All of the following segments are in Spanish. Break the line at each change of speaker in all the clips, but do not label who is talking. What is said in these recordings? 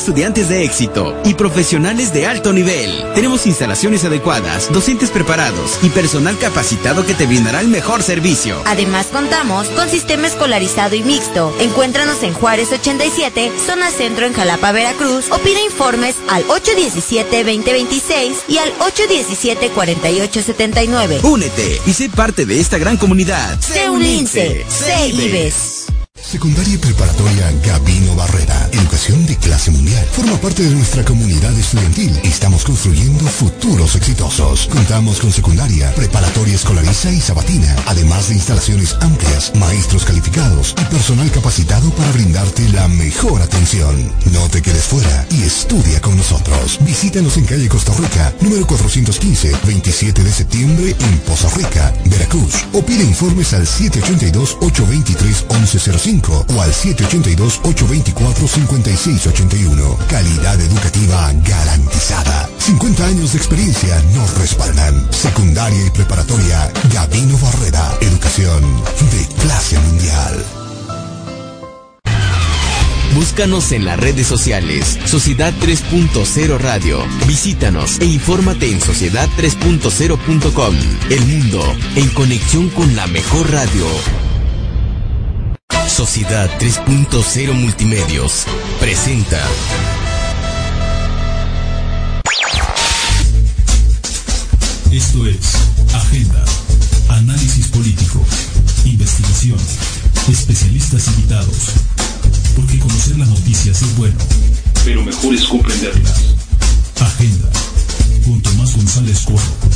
estudiantes de éxito y profesionales de alto nivel. Tenemos instalaciones adecuadas, docentes preparados y personal capacitado que te brindará el mejor servicio.
Además contamos con sistema escolarizado y mixto. Encuéntranos en Juárez 87, zona centro en Jalapa, Veracruz o pide informes al 817-2026 y al 817-4879.
Únete y sé parte de esta gran comunidad.
Sé un lince, sé IBES.
Secundaria y Preparatoria Gabino Barrera. Educación de clase mundial. Forma parte de nuestra comunidad estudiantil. Estamos construyendo futuros exitosos. Contamos con secundaria, preparatoria escolariza y sabatina. Además de instalaciones amplias, maestros calificados y personal capacitado para brindarte la mejor atención. No te quedes fuera y estudia con nosotros. Visítanos en calle Costa Rica, número 415, 27 de septiembre en Poza Rica, Veracruz. O pide informes al 782-823-1105 o al 782-824-5681. Calidad educativa garantizada. 50 años de experiencia nos respaldan. Secundaria y preparatoria Gabino Barrera. Educación de clase mundial.
Búscanos en las redes sociales, Sociedad 3.0 Radio. Visítanos e infórmate en sociedad3.0.com. El mundo en conexión con la mejor radio. Sociedad 3.0 Multimedios presenta.
Esto es Agenda, Análisis Político, Investigación, especialistas invitados. Porque conocer las noticias es bueno, pero mejor es comprenderlas. Agenda, con Tomás González Corro.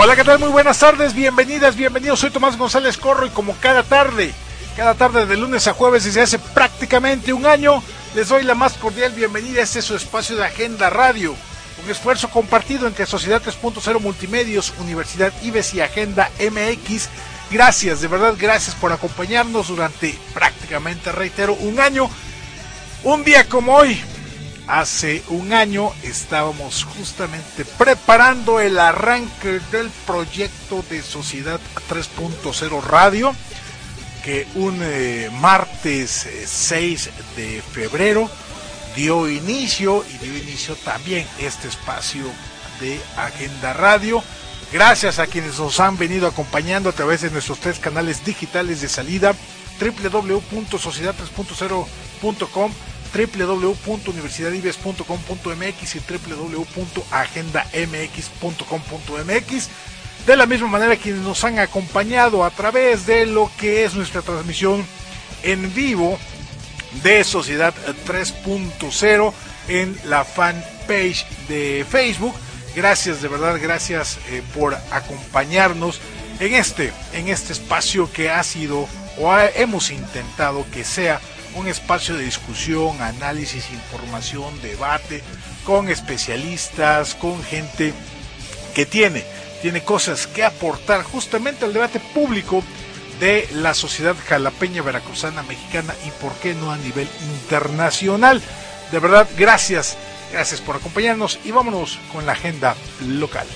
Hola, ¿qué tal? Muy buenas tardes, bienvenidas, bienvenidos. Soy Tomás González Corro y como cada tarde, cada tarde de lunes a jueves desde hace prácticamente un año, les doy la más cordial bienvenida a este su espacio de Agenda Radio. Un esfuerzo compartido entre Sociedad 3.0 Multimedios, Universidad IBES y Agenda MX. Gracias, de verdad, gracias por acompañarnos durante prácticamente, reitero, un año. Un día como hoy, hace un año estábamos justamente preparando el arranque del proyecto de Sociedad 3.0 Radio, que un eh, martes eh, 6 de febrero dio inicio y dio inicio también este espacio de Agenda Radio. Gracias a quienes nos han venido acompañando a través de nuestros tres canales digitales de salida www.sociedad3.0.com www.universidadives.com.mx y www.agendamx.com.mx. De la misma manera quienes nos han acompañado a través de lo que es nuestra transmisión en vivo de Sociedad 3.0 en la fanpage de Facebook. Gracias, de verdad, gracias eh, por acompañarnos en este, en este espacio que ha sido o hemos intentado que sea un espacio de discusión, análisis, información, debate, con especialistas, con gente que tiene, tiene cosas que aportar justamente al debate público de la sociedad jalapeña, veracruzana, mexicana y por qué no a nivel internacional. De verdad, gracias, gracias por acompañarnos y vámonos con la agenda local.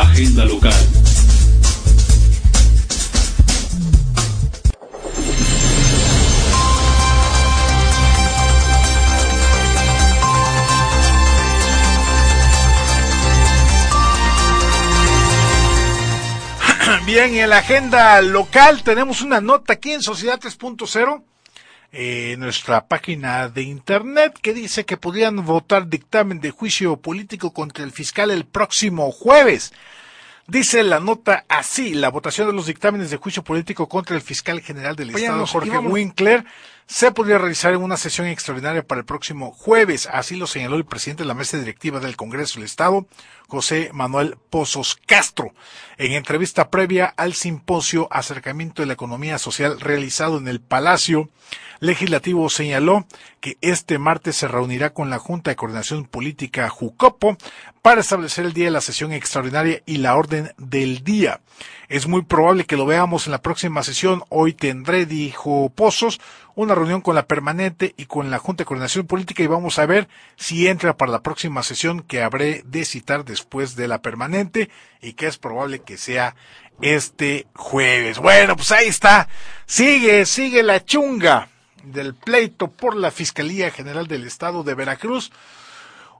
Agenda local.
Bien, en la agenda local tenemos una nota aquí en Sociedad 3.0, eh, nuestra página de internet, que dice que podrían votar dictamen de juicio político contra el fiscal el próximo jueves. Dice la nota así, la votación de los dictámenes de juicio político contra el fiscal general del Estado, Jorge Winkler, se podría realizar en una sesión extraordinaria para el próximo jueves. Así lo señaló el presidente de la mesa directiva del Congreso del Estado, José Manuel Pozos Castro, en entrevista previa al simposio Acercamiento de la Economía Social realizado en el Palacio Legislativo señaló que este martes se reunirá con la Junta de Coordinación Política Jucopo para establecer el día de la sesión extraordinaria y la orden del día. Es muy probable que lo veamos en la próxima sesión. Hoy tendré, dijo Pozos, una reunión con la permanente y con la Junta de Coordinación Política y vamos a ver si entra para la próxima sesión que habré de citar después de la permanente y que es probable que sea este jueves. Bueno, pues ahí está. Sigue, sigue la chunga del pleito por la Fiscalía General del Estado de Veracruz.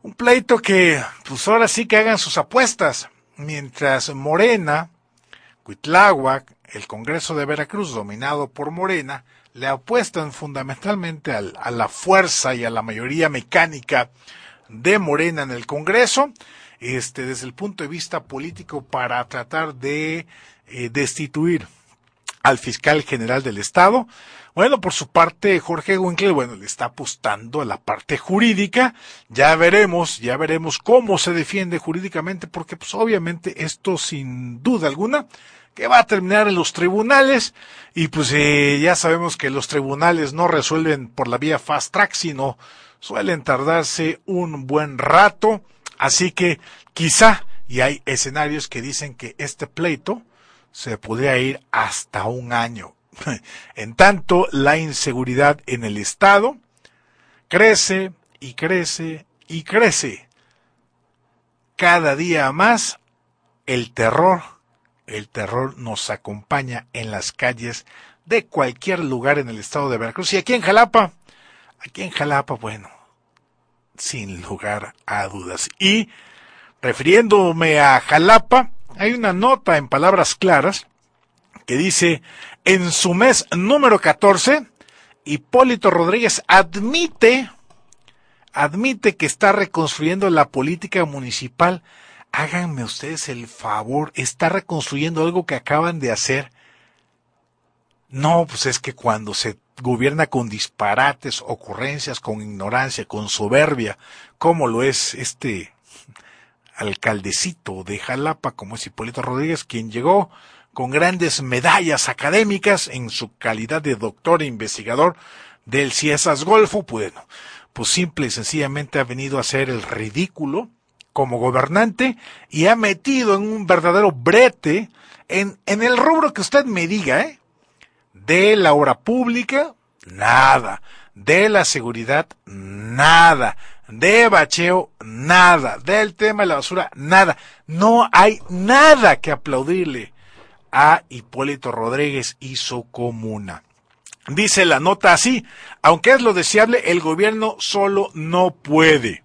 Un pleito que, pues ahora sí que hagan sus apuestas. Mientras Morena, Cuitláhuac, el Congreso de Veracruz, dominado por Morena, le apuestan fundamentalmente a la fuerza y a la mayoría mecánica de Morena en el Congreso, este, desde el punto de vista político para tratar de eh, destituir al fiscal general del Estado. Bueno, por su parte, Jorge Winkler, bueno, le está apostando a la parte jurídica. Ya veremos, ya veremos cómo se defiende jurídicamente, porque pues obviamente esto sin duda alguna que va a terminar en los tribunales y pues eh, ya sabemos que los tribunales no resuelven por la vía fast track, sino suelen tardarse un buen rato, así que quizá, y hay escenarios que dicen que este pleito se podría ir hasta un año. En tanto, la inseguridad en el Estado crece y crece y crece. Cada día más el terror el terror nos acompaña en las calles de cualquier lugar en el estado de Veracruz. Y aquí en Jalapa, aquí en Jalapa, bueno, sin lugar a dudas. Y refiriéndome a Jalapa, hay una nota en palabras claras que dice, en su mes número 14, Hipólito Rodríguez admite, admite que está reconstruyendo la política municipal háganme ustedes el favor, está reconstruyendo algo que acaban de hacer. No, pues es que cuando se gobierna con disparates, ocurrencias, con ignorancia, con soberbia, como lo es este alcaldecito de Jalapa, como es Hipólito Rodríguez, quien llegó con grandes medallas académicas en su calidad de doctor e investigador del Ciesas Golfo, pues simple y sencillamente ha venido a hacer el ridículo, como gobernante y ha metido en un verdadero brete en, en el rubro que usted me diga, ¿eh? De la obra pública, nada. De la seguridad, nada. De bacheo, nada. Del tema de la basura, nada. No hay nada que aplaudirle a Hipólito Rodríguez y su comuna. Dice la nota así, aunque es lo deseable, el gobierno solo no puede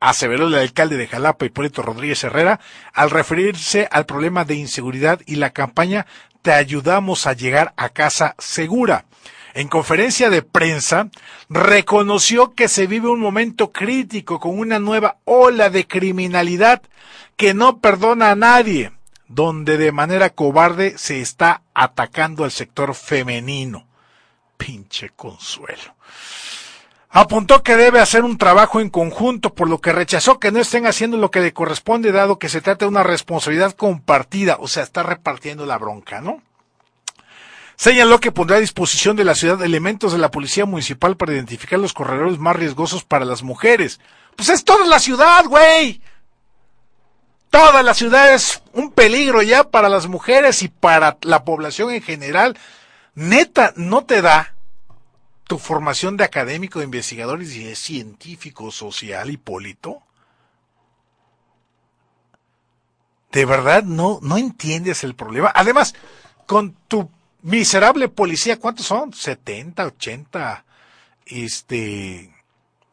aseveró el alcalde de Jalapa, Hipólito Rodríguez Herrera, al referirse al problema de inseguridad y la campaña Te ayudamos a llegar a casa segura. En conferencia de prensa, reconoció que se vive un momento crítico con una nueva ola de criminalidad que no perdona a nadie, donde de manera cobarde se está atacando al sector femenino. Pinche consuelo. Apuntó que debe hacer un trabajo en conjunto, por lo que rechazó que no estén haciendo lo que le corresponde, dado que se trata de una responsabilidad compartida, o sea, está repartiendo la bronca, ¿no? Señaló que pondrá a disposición de la ciudad elementos de la policía municipal para identificar los corredores más riesgosos para las mujeres. Pues es toda la ciudad, güey. Toda la ciudad es un peligro ya para las mujeres y para la población en general. Neta, no te da tu formación de académico, de investigador y de científico social, Hipólito? ¿De verdad no, no entiendes el problema? Además, con tu miserable policía, ¿cuántos son? 70, 80, este,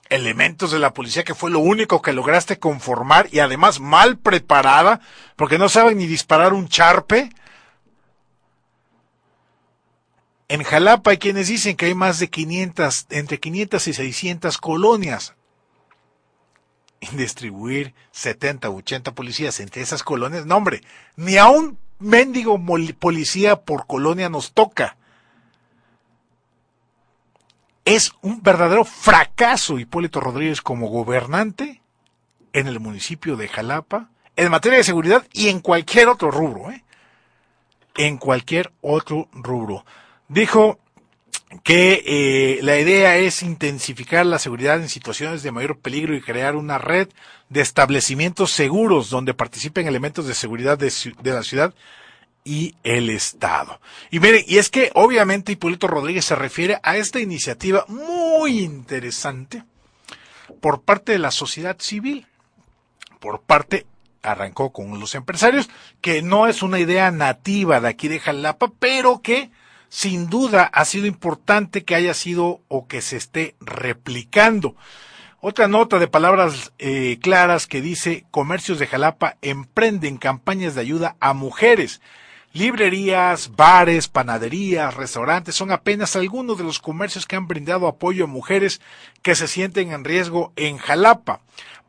elementos de la policía que fue lo único que lograste conformar y además mal preparada, porque no saben ni disparar un charpe. En Jalapa hay quienes dicen que hay más de 500, entre 500 y 600 colonias. Y distribuir 70 u 80 policías entre esas colonias, no hombre, ni a un mendigo policía por colonia nos toca. Es un verdadero fracaso Hipólito Rodríguez como gobernante en el municipio de Jalapa, en materia de seguridad y en cualquier otro rubro, ¿eh? En cualquier otro rubro. Dijo que eh, la idea es intensificar la seguridad en situaciones de mayor peligro y crear una red de establecimientos seguros donde participen elementos de seguridad de, la ciudad y el Estado. Y miren, y es que obviamente Hipólito Rodríguez se refiere a esta iniciativa muy interesante por parte de la sociedad civil, por parte arrancó con los empresarios, que no es una idea nativa de aquí de Jalapa, pero que sin duda ha sido importante que haya sido o que se esté replicando. Otra nota de palabras eh, claras que dice comercios de Jalapa emprenden campañas de ayuda a mujeres. Librerías, bares, panaderías, restaurantes son apenas algunos de los comercios que han brindado apoyo a mujeres que se sienten en riesgo en Jalapa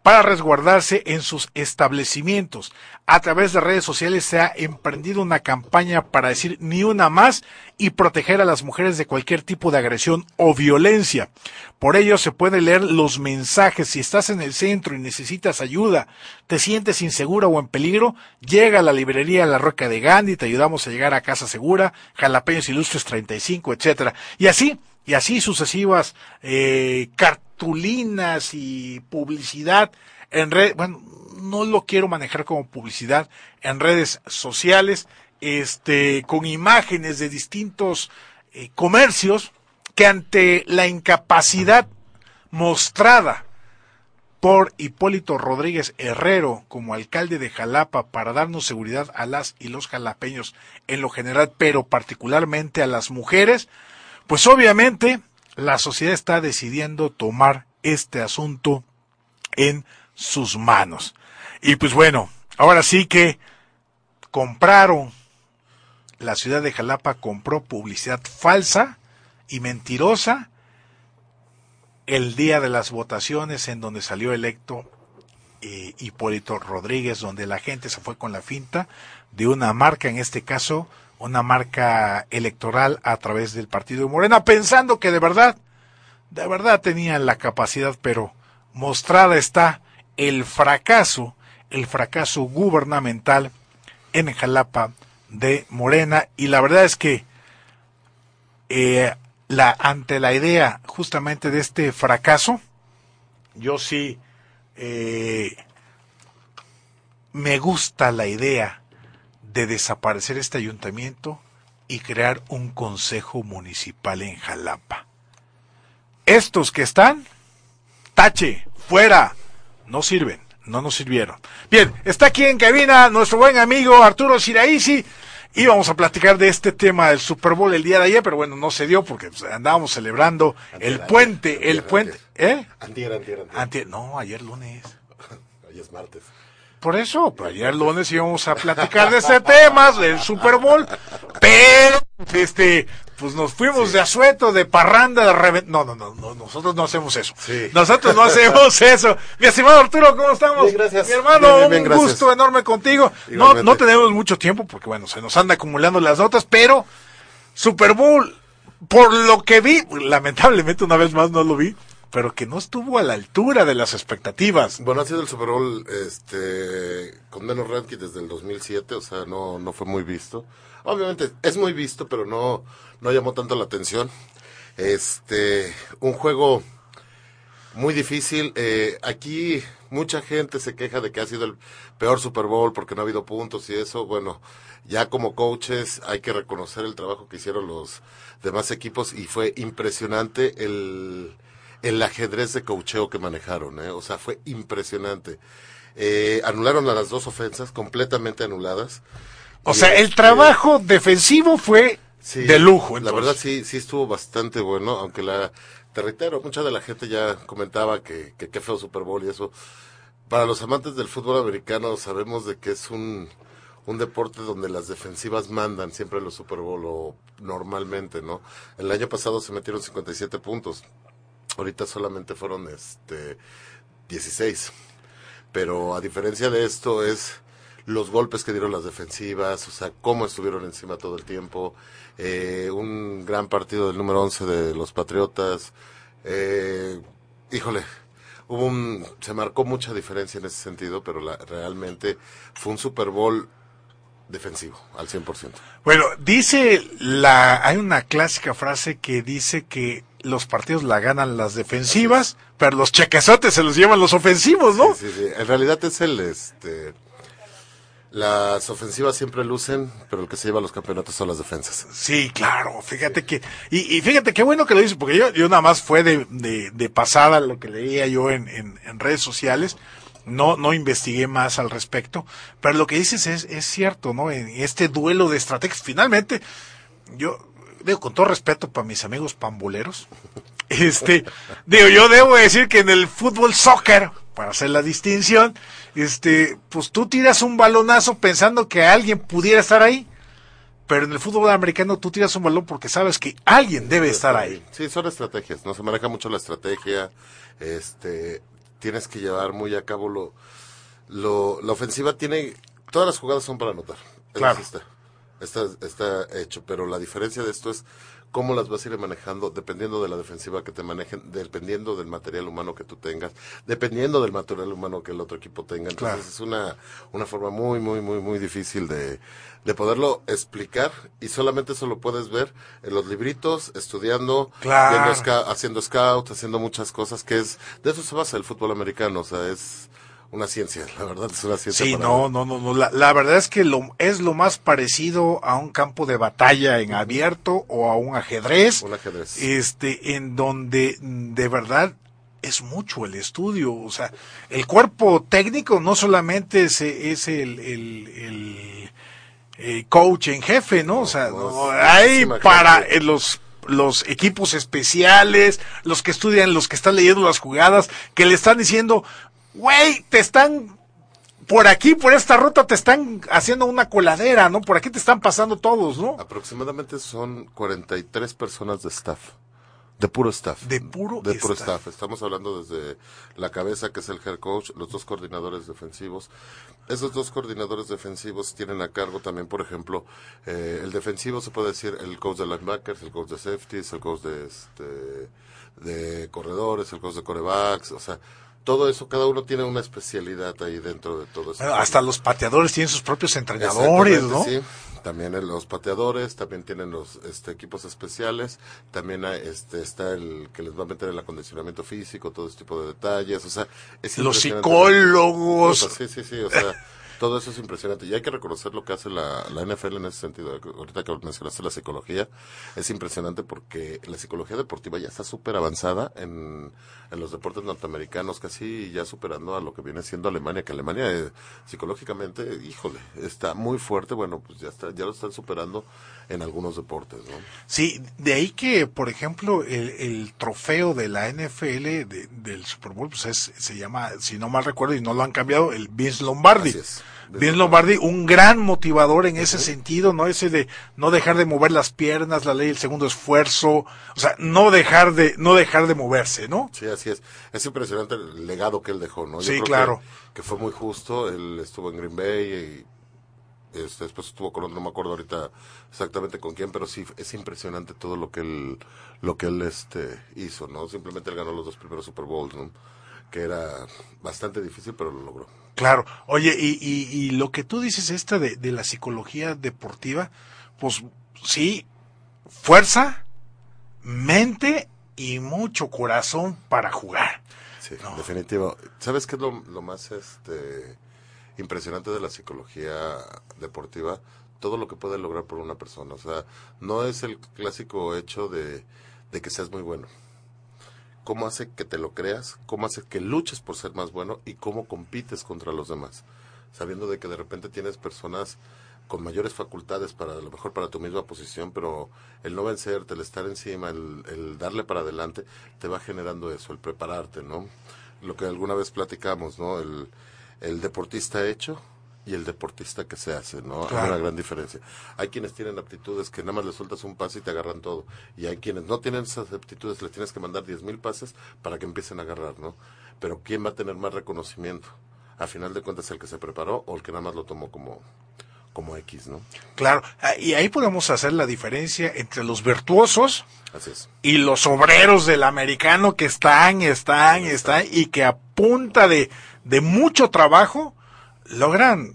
para resguardarse en sus establecimientos. A través de redes sociales se ha emprendido una campaña para decir ni una más y proteger a las mujeres de cualquier tipo de agresión o violencia. Por ello se puede leer los mensajes. Si estás en el centro y necesitas ayuda, te sientes insegura o en peligro, llega a la librería La Roca de Gandhi, te ayudamos a llegar a casa segura, Jalapeños Ilustres 35, etcétera. Y así, y así sucesivas eh, cartulinas y publicidad en red, bueno, no lo quiero manejar como publicidad en redes sociales, este, con imágenes de distintos eh, comercios que ante la incapacidad mostrada por Hipólito Rodríguez Herrero como alcalde de Jalapa para darnos seguridad a las y los jalapeños en lo general, pero particularmente a las mujeres, pues obviamente la sociedad está decidiendo tomar este asunto en sus manos. Y pues bueno, ahora sí que compraron, la ciudad de Jalapa compró publicidad falsa y mentirosa el día de las votaciones en donde salió electo eh, Hipólito Rodríguez, donde la gente se fue con la finta de una marca, en este caso una marca electoral a través del partido de Morena, pensando que de verdad, de verdad tenían la capacidad, pero mostrada está el fracaso, el fracaso gubernamental en Jalapa de Morena, y la verdad es que eh, la, ante la idea justamente de este fracaso, yo sí eh, me gusta la idea de desaparecer este ayuntamiento y crear un consejo municipal en Jalapa. Estos que están, tache, fuera, no sirven, no nos sirvieron. Bien, está aquí en cabina nuestro buen amigo Arturo Siraisi. Y vamos a platicar de este tema del Super Bowl el día de ayer, pero bueno, no se dio porque pues, andábamos celebrando el puente, el puente, ¿eh?
Antier, antier, antier.
no, ayer lunes.
Ayer es martes.
Por eso, pues ayer lunes íbamos a platicar de este tema, del Super Bowl, pero, este, pues nos fuimos de asueto, de parranda, de revent... No, no, no, no, nosotros no hacemos eso.
Sí.
Nosotros no hacemos eso. Mi estimado Arturo, ¿cómo estamos?
Bien, gracias.
Mi hermano,
Bien, bien, bien,
un
gracias.
gusto enorme contigo. No, no tenemos mucho tiempo porque, bueno, se nos anda acumulando las notas, pero Super Bowl, por lo que vi, lamentablemente una vez más no lo vi, pero que no estuvo a la altura de las expectativas.
Bueno, ha sido el Super Bowl este, con menos ranking desde el 2007, o sea, no, no fue muy visto. Obviamente es muy visto, pero no, no llamó tanto la atención. Este, un juego muy difícil. Eh, aquí mucha gente se queja de que ha sido el peor Super Bowl porque no ha habido puntos y eso. Bueno, ya como coaches hay que reconocer el trabajo que hicieron los demás equipos y fue impresionante el, el ajedrez de coacheo que manejaron. ¿eh? O sea, fue impresionante. Eh, anularon a las dos ofensas, completamente anuladas.
O
Y,
sea, el
este,
trabajo defensivo fue
Sí,
de lujo.
La verdad sí, sí estuvo bastante bueno, aunque la, te reitero, mucha de la gente ya comentaba que, que qué feo Super Bowl y eso. Para los amantes del fútbol americano sabemos de que es un, un deporte donde las defensivas mandan siempre los Super Bowl o normalmente, ¿no? El año pasado se metieron 57 puntos, ahorita solamente fueron este 16. Pero a diferencia de esto es los golpes que dieron las defensivas, o sea, cómo estuvieron encima todo el tiempo. Eh, un gran partido del número 11 de los Patriotas. Eh, híjole, hubo un, se marcó mucha diferencia en ese sentido, pero la- realmente fue un Super Bowl defensivo, al 100%.
Bueno, dice la, hay una clásica frase que dice que los partidos la ganan las defensivas, pero los chequezotes se los llevan los ofensivos, ¿no?
Sí, sí, sí. En realidad es el, este, las ofensivas siempre lucen, pero el que se lleva los campeonatos son las defensas.
Sí, claro, fíjate que, y, y fíjate qué bueno que lo dice, porque yo, yo nada más fue de, de, de pasada lo que leía yo en, en, en redes sociales, no, no investigué más al respecto, pero lo que dices es, es cierto, ¿no? En este duelo de estrategias, finalmente, yo digo con todo respeto para mis amigos pamboleros, este, digo, yo debo decir que en el fútbol soccer, para hacer la distinción, este, pues tú tiras un balonazo pensando que alguien pudiera estar ahí, pero en el fútbol americano tú tiras un balón porque sabes que alguien debe estar ahí.
Sí, son estrategias, no se maneja mucho la estrategia, este, tienes que llevar muy a cabo lo, lo, la ofensiva tiene, todas las jugadas son para anotar.
Claro.
Está, está, está hecho, pero la diferencia de esto es cómo las vas a ir manejando dependiendo de la defensiva que te manejen, dependiendo del material humano que tú tengas, dependiendo del material humano que el otro equipo tenga. Entonces
Claro.
es una, una forma muy, muy, muy, muy difícil de, de poderlo explicar y solamente eso lo puedes ver en los libritos, estudiando,
Claro.
viendo haciendo scout, haciendo muchas cosas que es, de eso se basa el fútbol americano, o sea, es una ciencia, la verdad es una ciencia.
Sí,
para-
no, no, no, no. La, la verdad es que lo, es lo más parecido a un campo de batalla en abierto o a un ajedrez.
Un ajedrez.
Este, en donde de verdad es mucho el estudio. O sea, el cuerpo técnico no solamente es, es el, el, el, eh, coach en jefe, ¿no? O sea,
No,
hay para
gente.
eh, los los equipos especiales, los que estudian, los que están leyendo las jugadas, que le están diciendo, güey, te están por aquí, por esta ruta, te están haciendo una coladera, ¿no? Por aquí te están pasando todos, ¿no?
Aproximadamente son 43 personas de staff. De puro staff.
De puro
De puro
staff.
staff. Estamos hablando desde la cabeza, que es el head coach, los dos coordinadores defensivos. Esos dos coordinadores defensivos tienen a cargo también, por ejemplo, eh, el defensivo se puede decir el coach de linebackers, el coach de safeties, el coach de, este, de corredores, el coach de corebacks, o sea, todo eso, cada uno tiene una especialidad ahí dentro de todo eso.
Bueno, hasta los pateadores tienen sus propios entrenadores, ¿no?
Sí. También los pateadores, también tienen los este, equipos especiales, también hay, este, está el que les va a meter el acondicionamiento físico, todo ese tipo de detalles, o sea, es
Los psicólogos.
Sí, sí, sí, o sea, todo eso es impresionante. Y hay que reconocer lo que hace la, la NFL en ese sentido. Ahorita que mencionaste la psicología, es impresionante porque la psicología deportiva ya está súper avanzada en, en los deportes norteamericanos, casi ya superando a lo que viene siendo Alemania, que Alemania eh, psicológicamente, híjole, está muy fuerte. Bueno, pues ya, está, ya lo están superando en algunos deportes, ¿no?
Sí, de ahí que, por ejemplo, el, el trofeo de la NFL de- del Super Bowl, pues es, se llama, si no mal recuerdo y no lo han cambiado, el Vince Lombardi.
Es.
Vince Lombardi, un gran motivador en ese sentido, ¿no? Ese de no dejar de mover las piernas, la ley del segundo esfuerzo, o sea, no dejar de, no dejar de moverse, ¿no?
Sí, así es. Es impresionante el legado que él dejó, ¿no? Yo
Sí,
creo que-
claro.
Que, fue muy justo. Él estuvo en Green Bay y este, después estuvo con, no me acuerdo ahorita exactamente con quién, pero sí es impresionante todo lo que él, lo que él este, hizo, ¿no? Simplemente él ganó los dos primeros Super Bowls, ¿no? Que era bastante difícil, pero lo logró.
Claro. Oye, y, y, y lo que tú dices esta de, de la psicología deportiva, pues sí, fuerza, mente y mucho corazón para jugar.
Sí, definitivo. ¿Sabes qué es lo, lo más este impresionante de la psicología deportiva? Todo lo que puede lograr por una persona. O sea, no es el clásico hecho de, de que seas muy bueno. ¿Cómo hace que te lo creas? ¿Cómo hace que luches por ser más bueno? ¿Y cómo compites contra los demás? Sabiendo de que de repente tienes personas con mayores facultades para a lo mejor para tu misma posición, pero el no vencerte, el estar encima, el, el darle para adelante, te va generando eso, el prepararte, ¿no? Lo que alguna vez platicamos, ¿no? El, el deportista hecho y el deportista que se hace, ¿no? Hay una gran diferencia. Hay quienes tienen aptitudes que nada más le sueltas un pase y te agarran todo. Y hay quienes no tienen esas aptitudes, les tienes que mandar diez mil pases para que empiecen a agarrar, ¿no? Pero ¿quién va a tener más reconocimiento? A final de cuentas, el que se preparó o el que nada más lo tomó como, como X, ¿no?
Claro. Ah, Y ahí podemos hacer la diferencia entre los virtuosos
Así es.
y los obreros del americano que están, están, están y que a punta de, de mucho trabajo logran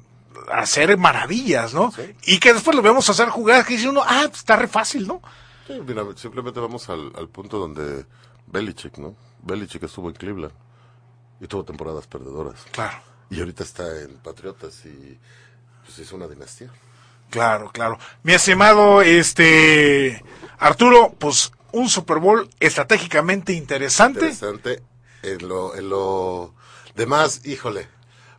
hacer maravillas, ¿no? Y que después lo vemos hacer jugadas que dice uno, ah, pues está re fácil, ¿no?
Sí, mira, simplemente vamos al, al punto donde Belichick, ¿no? Belichick estuvo en Cleveland y tuvo temporadas perdedoras.
Claro.
Y ahorita está en Patriotas y pues hizo una dinastía.
Claro, claro. Mi estimado este Arturo, pues un Super Bowl estratégicamente interesante.
Interesante. En lo, en lo demás, híjole,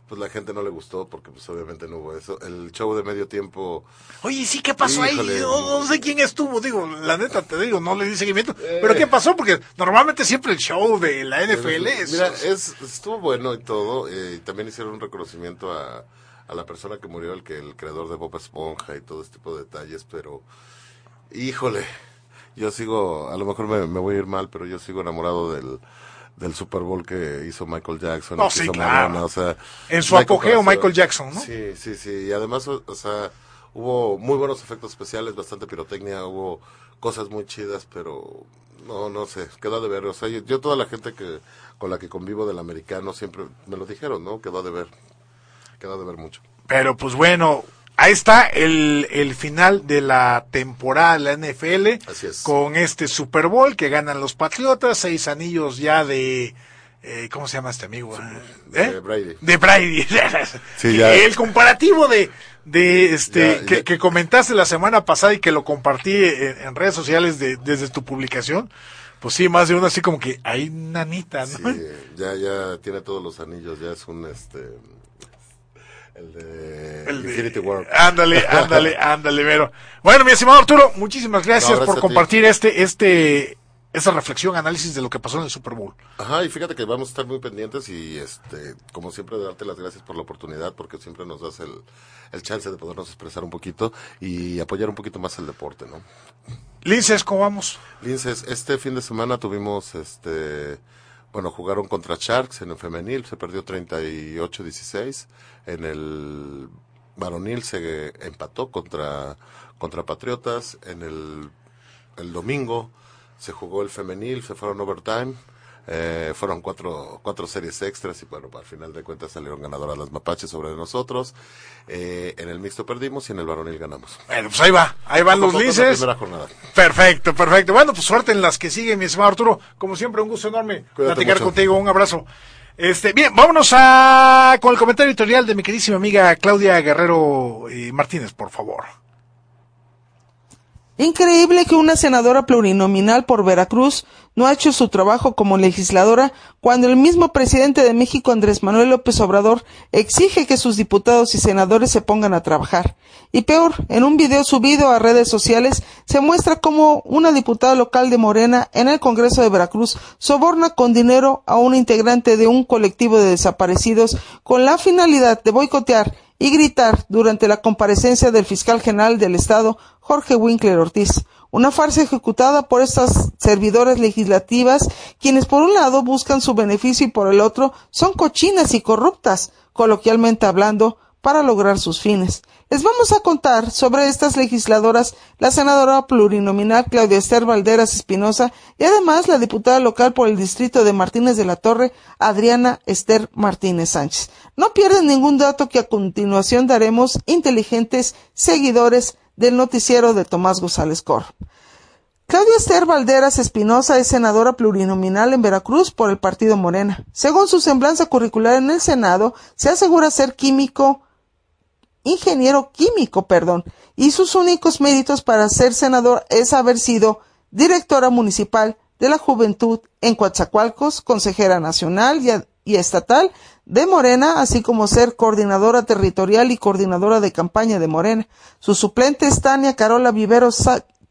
pues la gente no le gustó porque pues obviamente no hubo eso. El show de medio tiempo.
Oye, sí, ¿qué pasó
Híjole.
ahí? No, no sé quién estuvo, digo, la neta te digo, no le di seguimiento. Pero ¿qué pasó? Porque normalmente siempre el show de la NFL es...
Mira, es, estuvo bueno y todo. eh, y también hicieron un reconocimiento a, a la persona que murió, el que el creador de Bob Esponja y todo este tipo de detalles, pero híjole, yo sigo, a lo mejor me, me voy a ir mal, pero yo sigo enamorado del, del Super Bowl que hizo Michael Jackson.
No, sí, claro.
Madonna, o sea,
En su
hay
apogeo. Michael Jackson, ¿no?
Sí, sí, sí. Y además, o, o sea, hubo muy buenos efectos especiales, bastante pirotecnia, hubo cosas muy chidas, pero no, no sé, quedó de ver. O sea, yo, yo toda la gente que con la que convivo del americano siempre me lo dijeron, ¿no? Quedó de ver. Quedó de ver mucho.
Pero pues bueno, ahí está el, el final de la temporada de la NFL.
Así es.
Con este Super Bowl que ganan los Patriotas, seis anillos ya de... eh, ¿Cómo se llama este amigo?
de
¿Eh?
Brady.
De Brady.
Sí, ya.
El comparativo de, de este
Ya,
que,
ya.
que comentaste la semana pasada y que lo compartí en, en redes sociales de- desde tu publicación. Pues sí, más de uno así como que hay nanita, ¿no?
Sí, ya, ya tiene todos los anillos, ya es un, este, el de
El de-
Infinity War.
Ándale, ándale, ándale, Vero. Bueno, mi estimado Arturo, muchísimas gracias
No, gracias
por compartir este, este, esta reflexión, análisis de lo que pasó en el Super Bowl.
Ajá, y fíjate que vamos a estar muy pendientes y, este, como siempre, darte las gracias por la oportunidad, porque siempre nos das el, el chance de podernos expresar un poquito y apoyar un poquito más el deporte, ¿no?
Linces, ¿cómo vamos?
Linces, este fin de semana tuvimos, este, bueno, jugaron contra Sharks en el femenil, se perdió 38-16. En el varonil se empató contra, contra Patriotas. En el, el domingo se jugó el femenil, se fueron overtime. Eh, fueron cuatro, cuatro series extras y bueno, al final de cuentas salieron ganadoras las mapaches sobre nosotros. Eh, en el mixto perdimos y en el varonil ganamos.
Bueno, pues ahí va, ahí van los
Poco a poco es la
linces.
primera jornada.
Perfecto, perfecto. Bueno, pues suerte en las que siguen, mi estimado Arturo. Como siempre, un gusto enorme
Cuídate
platicar
mucho.
contigo. Un abrazo. Este, bien, vámonos a con el comentario editorial de mi queridísima amiga Claudia Guerrero eh, Martínez, por favor.
Increíble que una senadora plurinominal por Veracruz no ha hecho su trabajo como legisladora cuando el mismo presidente de México, Andrés Manuel López Obrador, exige que sus diputados y senadores se pongan a trabajar. Y peor, en un video subido a redes sociales se muestra cómo una diputada local de Morena en el Congreso de Veracruz soborna con dinero a un integrante de un colectivo de desaparecidos con la finalidad de boicotear y gritar durante la comparecencia del fiscal general del Estado, Jorge Winkler Ortiz. Una farsa ejecutada por estas servidoras legislativas, quienes por un lado buscan su beneficio y por el otro son cochinas y corruptas, coloquialmente hablando, para lograr sus fines. Les vamos a contar sobre estas legisladoras la senadora plurinominal Claudia Esther Valderas Espinosa y además la diputada local por el distrito de Martínez de la Torre, Adriana Esther Martínez Sánchez. No pierdan ningún dato que a continuación daremos inteligentes seguidores del noticiero de Tomás González Cor. Claudia Esther Valderas Espinosa es senadora plurinominal en Veracruz por el partido Morena. Según su semblanza curricular en el Senado, se asegura ser químico, ingeniero químico, perdón, y sus únicos méritos para ser senador es haber sido directora municipal de la juventud en Coatzacoalcos, consejera nacional y, estatal de Morena, así como ser coordinadora territorial y coordinadora de campaña de Morena. Su suplente es Tania Carola Vivero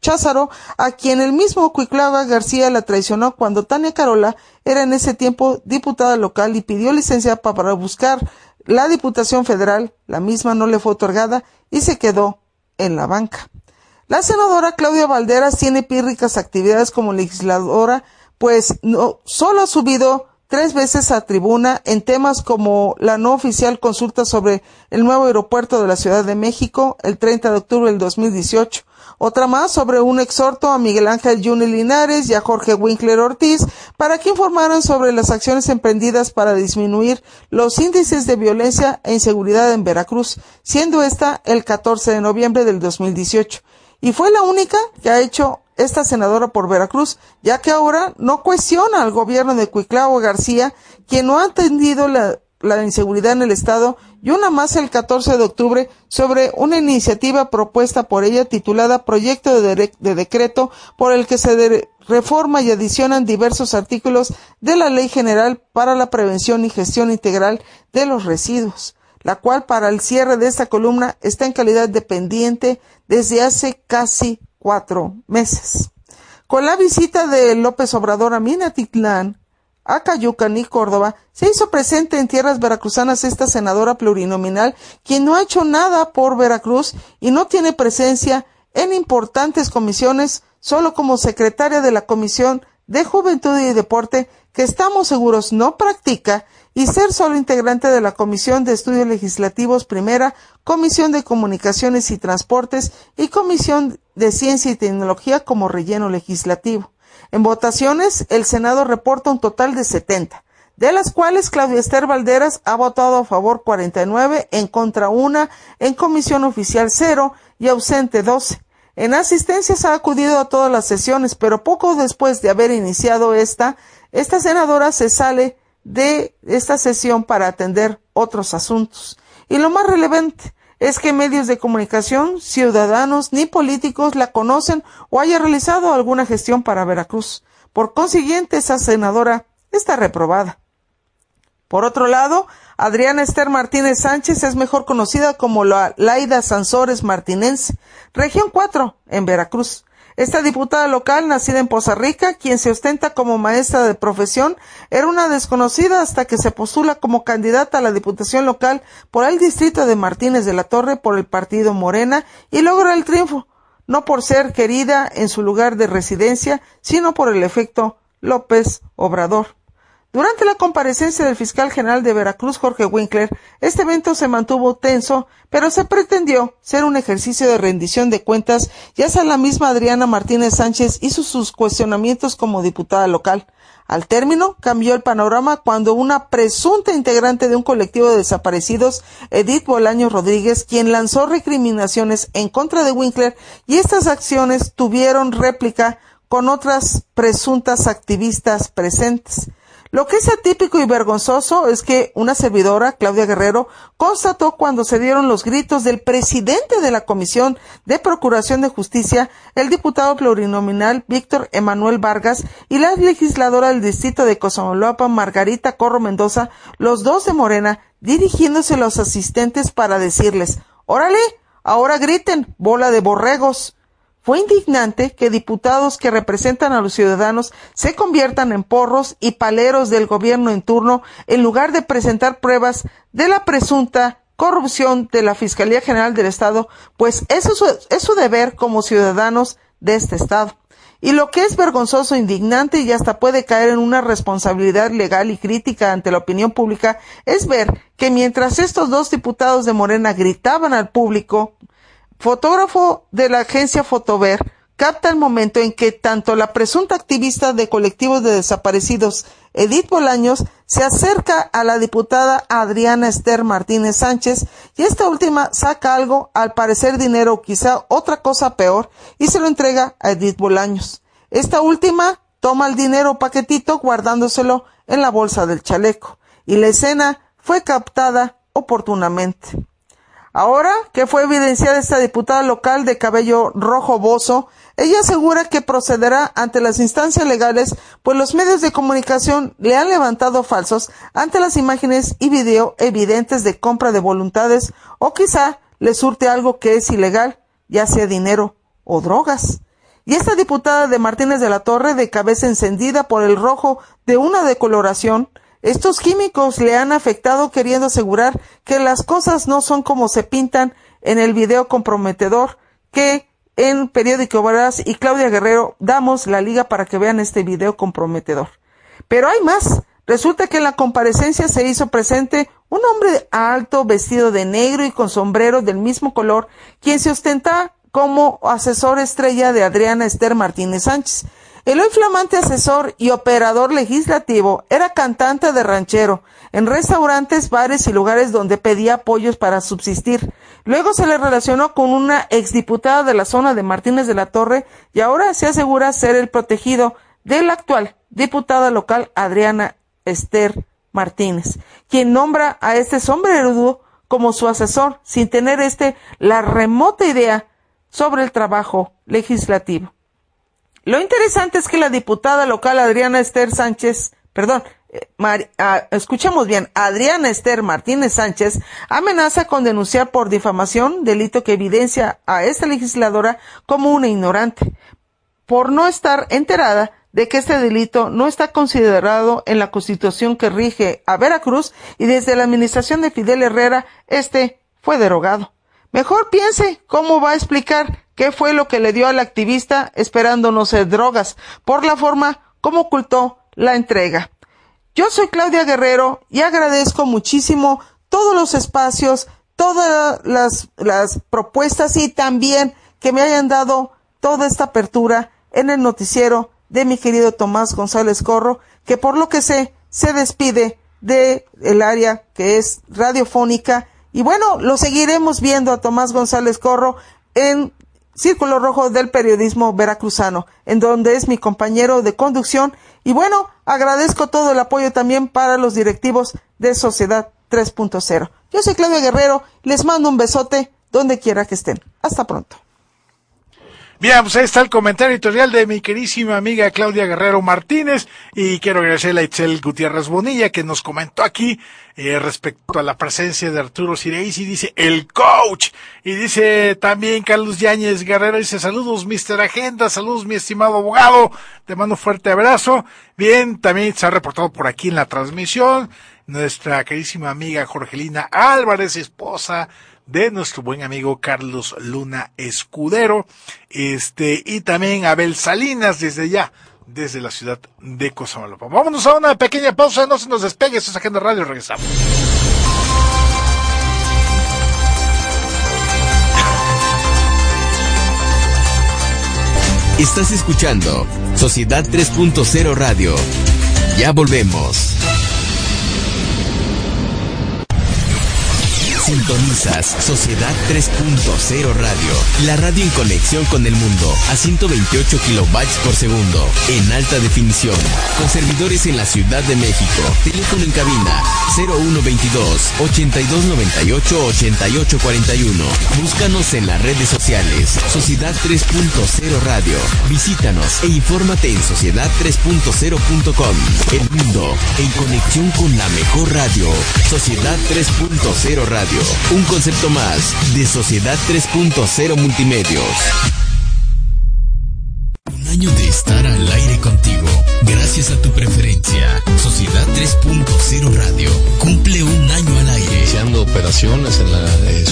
Cházaro, a quien el mismo Cuiclava García la traicionó cuando Tania Carola era en ese tiempo diputada local y pidió licencia pa- para buscar la Diputación Federal. La misma no le fue otorgada y se quedó en la banca. La senadora Claudia Valderas tiene pírricas actividades como legisladora, pues no solo ha subido tres veces a tribuna en temas como la no oficial consulta sobre el nuevo aeropuerto de la Ciudad de México el 30 de octubre del 2018, otra más sobre un exhorto a Miguel Ángel Juni Linares y a Jorge Winkler Ortiz para que informaran sobre las acciones emprendidas para disminuir los índices de violencia e inseguridad en Veracruz, siendo esta el 14 de noviembre del 2018. Y fue la única que ha hecho esta senadora por Veracruz, ya que ahora no cuestiona al gobierno de Cuiclao García, quien no ha atendido la, la inseguridad en el Estado, y una más el 14 de octubre sobre una iniciativa propuesta por ella titulada Proyecto de, de Decreto por el que se reforma y adicionan diversos artículos de la Ley General para la Prevención y Gestión Integral de los Residuos, la cual para el cierre de esta columna está en calidad dependiente desde hace casi cuatro meses. Con la visita de López Obrador a Minatitlán, a Cayucan y Córdoba, se hizo presente en tierras veracruzanas esta senadora plurinominal, quien no ha hecho nada por Veracruz y no tiene presencia en importantes comisiones, solo como secretaria de la Comisión de Juventud y Deporte, que estamos seguros no practica y ser solo integrante de la Comisión de Estudios Legislativos Primera, Comisión de Comunicaciones y Transportes y Comisión de Ciencia y Tecnología como relleno legislativo. En votaciones, el Senado reporta un total de 70, de las cuales Claudia Esther Valderas ha votado a favor 49, en contra una, en comisión oficial 0 y ausente 12. En asistencias ha acudido a todas las sesiones, pero poco después de haber iniciado esta, esta senadora se sale de esta sesión para atender otros asuntos. Y lo más relevante es que medios de comunicación, ciudadanos ni políticos la conocen o haya realizado alguna gestión para Veracruz. Por consiguiente, esa senadora está reprobada. Por otro lado, Adriana Esther Martínez Sánchez es mejor conocida como la Laida Sansores Martínez, región 4, en Veracruz. Esta diputada local, nacida en Poza Rica, quien se ostenta como maestra de profesión, era una desconocida hasta que se postula como candidata a la diputación local por el distrito de Martínez de la Torre por el partido Morena y logra el triunfo, no por ser querida en su lugar de residencia, sino por el efecto López Obrador. Durante la comparecencia del fiscal general de Veracruz, Jorge Winkler, este evento se mantuvo tenso, pero se pretendió ser un ejercicio de rendición de cuentas, ya sea la misma Adriana Martínez Sánchez hizo sus cuestionamientos como diputada local. Al término, cambió el panorama cuando una presunta integrante de un colectivo de desaparecidos, Edith Bolaño Rodríguez, quien lanzó recriminaciones en contra de Winkler, y estas acciones tuvieron réplica con otras presuntas activistas presentes. Lo que es atípico y vergonzoso es que una servidora, Claudia Guerrero, constató cuando se dieron los gritos del presidente de la Comisión de Procuración de Justicia, el diputado plurinominal Víctor Emanuel Vargas y la legisladora del distrito de Cozamoloapa, Margarita Corro Mendoza, los dos de Morena, dirigiéndose a los asistentes para decirles, órale, ahora griten, bola de borregos. Fue indignante que diputados que representan a los ciudadanos se conviertan en porros y paleros del gobierno en turno en lugar de presentar pruebas de la presunta corrupción de la Fiscalía General del Estado, pues eso es su deber como ciudadanos de este Estado. Y lo que es vergonzoso, indignante y hasta puede caer en una responsabilidad legal y crítica ante la opinión pública es ver que mientras estos dos diputados de Morena gritaban al público fotógrafo de la agencia Fotover capta el momento en que tanto la presunta activista de colectivos de desaparecidos Edith Bolaños se acerca a la diputada Adriana Esther Martínez Sánchez y esta última saca algo, al parecer dinero o quizá otra cosa peor, y se lo entrega a Edith Bolaños. Esta última toma el dinero paquetito guardándoselo en la bolsa del chaleco y la escena fue captada oportunamente. Ahora que fue evidenciada esta diputada local de cabello rojo bozo, ella asegura que procederá ante las instancias legales, pues los medios de comunicación le han levantado falsos ante las imágenes y video evidentes de compra de voluntades o quizá le surte algo que es ilegal, ya sea dinero o drogas. Y esta diputada de Martínez de la Torre, de cabeza encendida por el rojo de una decoloración, estos químicos le han afectado queriendo asegurar que las cosas no son como se pintan en el video comprometedor que en Periódico Varaz y Claudia Guerrero damos la liga para que vean este video comprometedor. Pero hay más. Resulta que en la comparecencia se hizo presente un hombre alto, vestido de negro y con sombrero del mismo color, quien se ostenta como asesor estrella de Adriana Esther Martínez Sánchez. El hoy flamante asesor y operador legislativo era cantante de ranchero en restaurantes, bares y lugares donde pedía apoyos para subsistir. Luego se le relacionó con una exdiputada de la zona de Martínez de la Torre y ahora se asegura ser el protegido de la actual diputada local Adriana Esther Martínez, quien nombra a este sombrerudo como su asesor sin tener este la remota idea sobre el trabajo legislativo. Lo interesante es que la diputada local Adriana Esther Sánchez, perdón, eh, ah, escuchemos bien, Adriana Esther Martínez Sánchez amenaza con denunciar por difamación, delito que evidencia a esta legisladora como una ignorante, por no estar enterada de que este delito no está considerado en la constitución que rige a Veracruz y desde la administración de Fidel Herrera este fue derogado. Mejor piense cómo va a explicar qué fue lo que le dio al activista esperando no ser drogas, por la forma como ocultó la entrega. Yo soy Claudia Guerrero y agradezco muchísimo todos los espacios, todas las, propuestas y también que me hayan dado toda esta apertura en el noticiero de mi querido Tomás González Corro, que por lo que sé se despide del el área que es radiofónica. Y bueno, lo seguiremos viendo a Tomás González Corro en Círculo Rojo del Periodismo Veracruzano, en donde es mi compañero de conducción. Y bueno, agradezco todo el apoyo también para los directivos de Sociedad 3.0. Yo soy Claudia Guerrero, les mando un besote donde quiera que estén. Hasta pronto.
Bien, pues ahí está el comentario editorial de mi querísima amiga Claudia Guerrero Martínez. Y quiero agradecerle a Itzel Gutiérrez Bonilla que nos comentó aquí eh, respecto a la presencia de Arturo Sireis y dice el coach y dice también Carlos Yáñez Guerrero dice saludos Mister Agenda, saludos mi estimado abogado, te mando un fuerte abrazo. Bien, también se ha reportado por aquí en la transmisión nuestra querísima amiga Jorgelina Álvarez, esposa de nuestro buen amigo Carlos Luna Escudero, este, y también Abel Salinas desde ya, desde la ciudad de Cosamalopa. Vámonos a una pequeña pausa, no se nos despegue, esto es Agenda Radio, regresamos.
Estás escuchando Sociedad 3.0 Radio. Ya volvemos. Sintonizas Sociedad 3.0 Radio, la radio en conexión con el mundo a 128 kilobytes por segundo, en alta definición, con servidores en la Ciudad de México. Teléfono en cabina 0122 8298 8841. Búscanos en las redes sociales Sociedad 3.0 Radio. Visítanos e infórmate en sociedad3.0.com. El mundo en conexión con la mejor radio. Sociedad 3.0 Radio. Un concepto más de Sociedad 3.0 Multimedios. Un año de estar al aire contigo. Gracias a tu preferencia. Sociedad 3.0 Radio cumple un año al aire.
Iniciando operaciones en la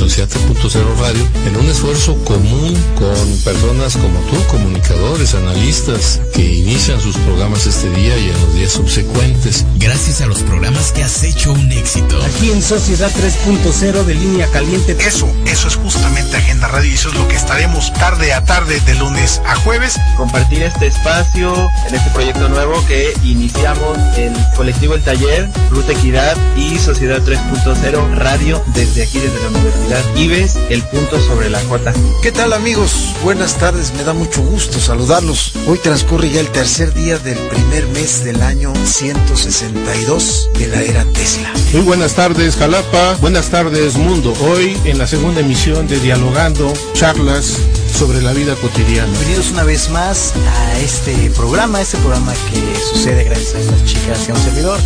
Sociedad 3.0 Radio en un esfuerzo común con personas como tú, comunicadores, analistas, que inician sus programas este día y en los días subsecuentes.
Gracias a los programas que has hecho un éxito.
Aquí en Sociedad 3.0 de línea caliente.
Eso, eso es justamente Agenda Radio y eso es lo que estaremos tarde a tarde de lunes a jueves.
Compartir este espacio en este proyecto nuevo que iniciamos el colectivo El Taller, Ruta Equidad y Sociedad 3.0 Radio desde aquí, desde la Universidad Ives, el punto sobre la J.
¿Qué tal amigos? Buenas tardes, me da mucho gusto saludarlos. Hoy transcurre ya el tercer día del primer mes del año 162 de la era Tesla.
Muy buenas tardes Jalapa, buenas tardes mundo. Hoy en la segunda emisión de Dialogando, charlas sobre la vida cotidiana.
Bienvenidos una vez más a este programa, este programa que sucede gracias a estas chicas y a un servidor.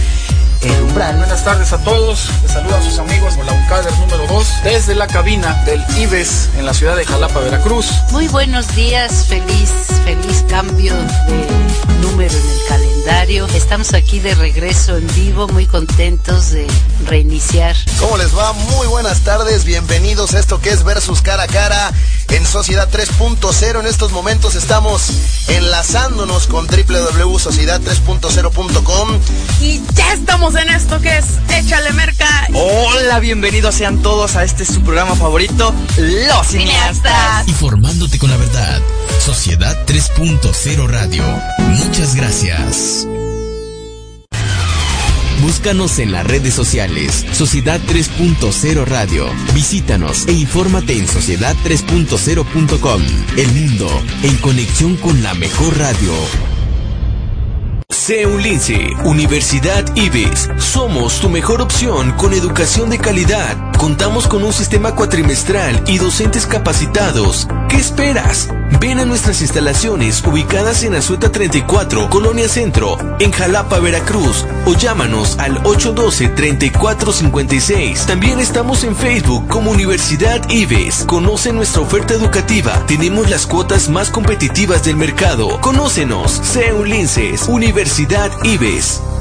El umbral.
Buenas tardes a todos, les saluda a sus amigos por la UCADER número 2 desde la cabina del IBES en la ciudad de Jalapa, Veracruz.
Muy buenos días, feliz, feliz cambio de número en el calendario. Estamos aquí de regreso en vivo, muy contentos de reiniciar.
¿Cómo les va? Muy buenas tardes, bienvenidos a esto que es Versus Cara a Cara en Sociedad 3.0. En estos momentos estamos enlazándonos con www.sociedad3.0.com
y ya
Ya estamos en esto que es Échale Merca.
Hola, bienvenidos sean todos a este su programa favorito, Los Cineastas.
Informándote con la verdad. Sociedad 3.0 Radio. Muchas gracias. Búscanos en las redes sociales, Sociedad 3.0 Radio. Visítanos e infórmate en sociedad3.0.com. El mundo en conexión con la mejor radio.
CEULINCE, Universidad IBES. Somos tu mejor opción con educación de calidad. Contamos con un sistema cuatrimestral y docentes capacitados. ¿Qué esperas? Ven a nuestras instalaciones ubicadas en Azueta 34, Colonia Centro, en Jalapa, Veracruz, o llámanos al 812-3456. También estamos en Facebook como Universidad IBES. Conoce nuestra oferta educativa. Tenemos las cuotas más competitivas del mercado. Conócenos. CEULINCES, Universidad IBES.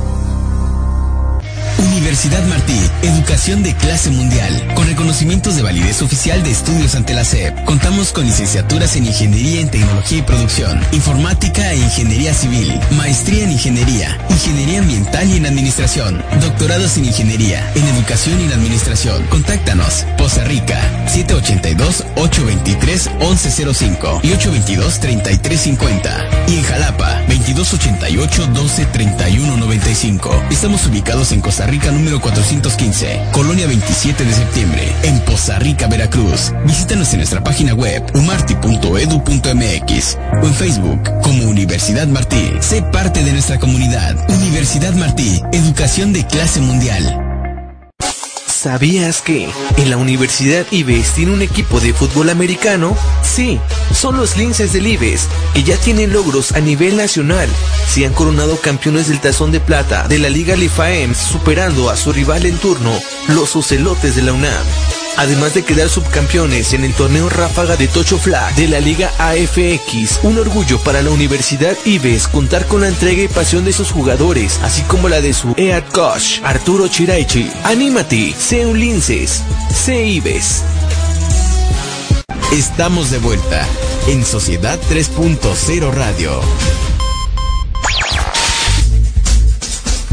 Universidad Martí, educación de clase mundial, con reconocimientos de validez oficial de estudios ante la SEP. Contamos con licenciaturas en Ingeniería en Tecnología y Producción, Informática e Ingeniería Civil, Maestría en Ingeniería, Ingeniería Ambiental y en Administración, doctorados en Ingeniería, en Educación y en Administración. Contáctanos, Poza Rica, 782-823-1105 y 822-3350. Y en Jalapa, 2288-123195. Estamos ubicados en Costa Rica número 415, Colonia 27 de septiembre, en Poza Rica, Veracruz. Visítanos en nuestra página web umarti.edu.mx o en Facebook como Universidad Martí. Sé parte de nuestra comunidad. Universidad Martí, educación de clase mundial.
¿Sabías que en la Universidad IBES tiene un equipo de fútbol americano? Sí, son los Linces del IBES, que ya tienen logros a nivel nacional. Se han coronado campeones del Tazón de Plata de la Liga Lifaem, superando a su rival en turno, los Ocelotes de la UNAM. Además de quedar subcampeones en el torneo Ráfaga de Tocho Flag de la Liga AFX, un orgullo para la Universidad IBES contar con la entrega y pasión de sus jugadores, así como la de su head coach, Arturo Chiraichi. ¡Anímate! Sé un Linces. Sé IBES.
Estamos de vuelta en Sociedad 3.0 Radio.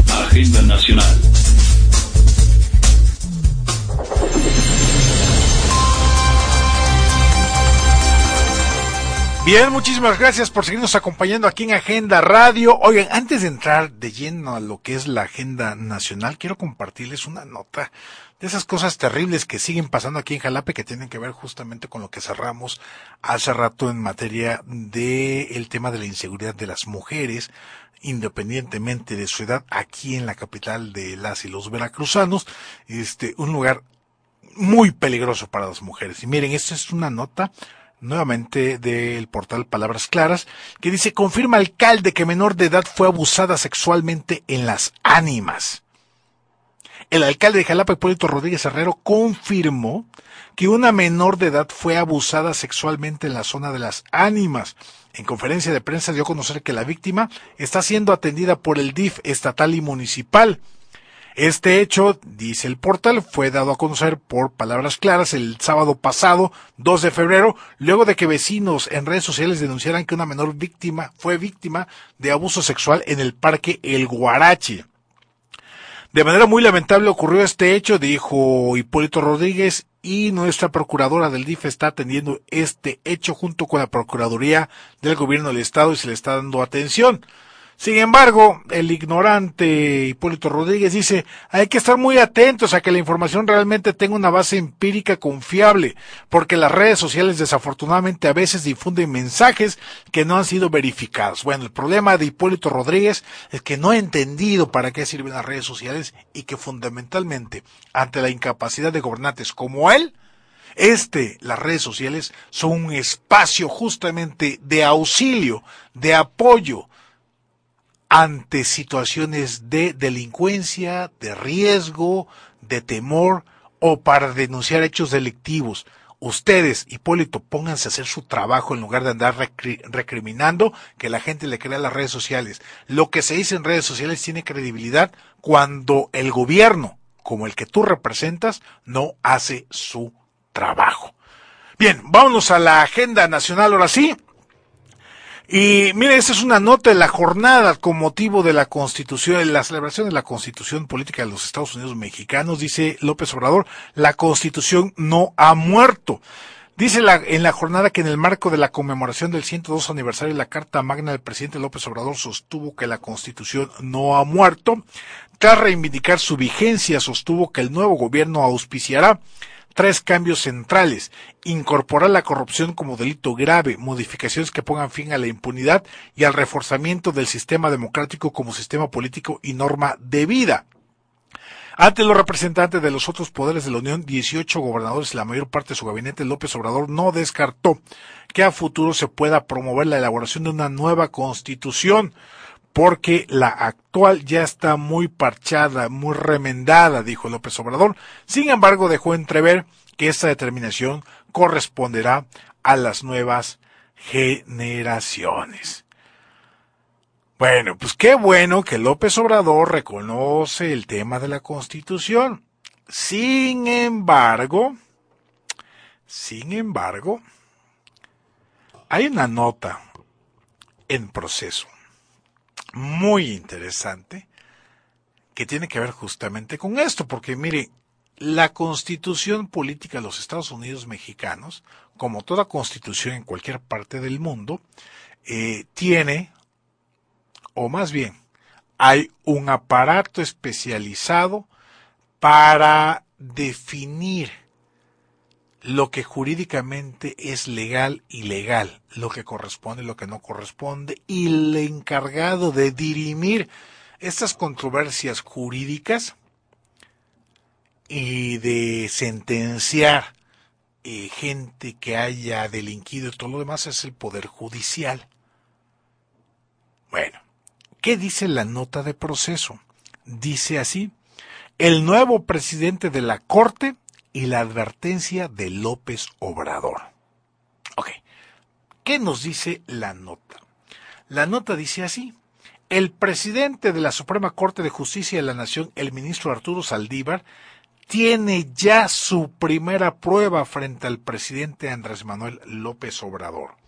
Agenda Nacional.
Bien, muchísimas gracias por seguirnos acompañando aquí en Agenda Radio. Oigan, antes de entrar de lleno a lo que es la agenda nacional, quiero compartirles una nota de esas cosas terribles que siguen pasando aquí en Jalape que tienen que ver justamente con lo que cerramos hace rato en materia de el tema de la inseguridad de las mujeres, independientemente de su edad, aquí en la capital de las y los veracruzanos, este, un lugar muy peligroso para las mujeres. Y miren, esta es una nota nuevamente del portal Palabras Claras, que dice, confirma alcalde que menor de edad fue abusada sexualmente en las ánimas. El alcalde de Jalapa, Hipólito Rodríguez Herrero, confirmó que una menor de edad fue abusada sexualmente en la zona de las ánimas. En conferencia de prensa dio a conocer que la víctima está siendo atendida por el DIF estatal y municipal. Este hecho, dice el portal, fue dado a conocer por palabras claras el sábado pasado, 2 de febrero, luego de que vecinos en redes sociales denunciaran que una menor víctima fue víctima de abuso sexual en el parque El Guarache. De manera muy lamentable ocurrió este hecho, dijo Hipólito Rodríguez, y nuestra procuradora del DIF está atendiendo este hecho junto con la Procuraduría del Gobierno del Estado y se le está dando atención. Sin embargo, el ignorante Hipólito Rodríguez dice, hay que estar muy atentos a que la información realmente tenga una base empírica confiable, porque las redes sociales desafortunadamente a veces difunden mensajes que no han sido verificados. Bueno, el problema de Hipólito Rodríguez es que no ha entendido para qué sirven las redes sociales y que fundamentalmente, ante la incapacidad de gobernantes como él, este, las redes sociales son un espacio justamente de auxilio, de apoyo, ante situaciones de delincuencia, de riesgo, de temor o para denunciar hechos delictivos. Ustedes, Hipólito, pónganse a hacer su trabajo en lugar de andar recriminando que la gente le crea las redes sociales. Lo que se dice en redes sociales tiene credibilidad cuando el gobierno, como el que tú representas, no hace su trabajo. Bien, vámonos a la agenda nacional ahora sí. Y mire, esta es una nota de la jornada con motivo de la constitución, la celebración de la constitución política de los Estados Unidos mexicanos, dice López Obrador, la constitución no ha muerto. Dice en la jornada que en el marco de la conmemoración del 102 aniversario de la Carta Magna del presidente López Obrador sostuvo que la Constitución no ha muerto. Tras reivindicar su vigencia, sostuvo que el nuevo gobierno auspiciará tres cambios centrales. Incorporar la corrupción como delito grave, modificaciones que pongan fin a la impunidad y al reforzamiento del sistema democrático como sistema político y norma de vida. Ante los representantes de los otros poderes de la Unión, 18 gobernadores y la mayor parte de su gabinete, López Obrador no descartó que a futuro se pueda promover la elaboración de una nueva constitución, porque la actual ya está muy parchada, muy remendada, dijo López Obrador. Sin embargo, dejó entrever que esta determinación corresponderá a las nuevas generaciones. Bueno, pues qué bueno que López Obrador reconoce el tema de la Constitución. Sin embargo, sin embargo, hay una nota en proceso muy interesante que tiene que ver justamente con esto, porque mire, la constitución política de los Estados Unidos mexicanos, como toda constitución en cualquier parte del mundo, eh, tiene o más bien, hay un aparato especializado para definir lo que jurídicamente es legal y legal, lo que corresponde y lo que no corresponde, y el encargado de dirimir estas controversias jurídicas y de sentenciar eh, gente que haya delinquido y todo lo demás es el Poder Judicial. Bueno, ¿Qué dice la nota de proceso? Dice así, el nuevo presidente de la Corte y la advertencia de López Obrador. Ok, ¿qué nos dice la nota? La nota dice así, el presidente de la Suprema Corte de Justicia de la Nación, el ministro Arturo Saldívar, tiene ya su primera prueba frente al presidente Andrés Manuel López Obrador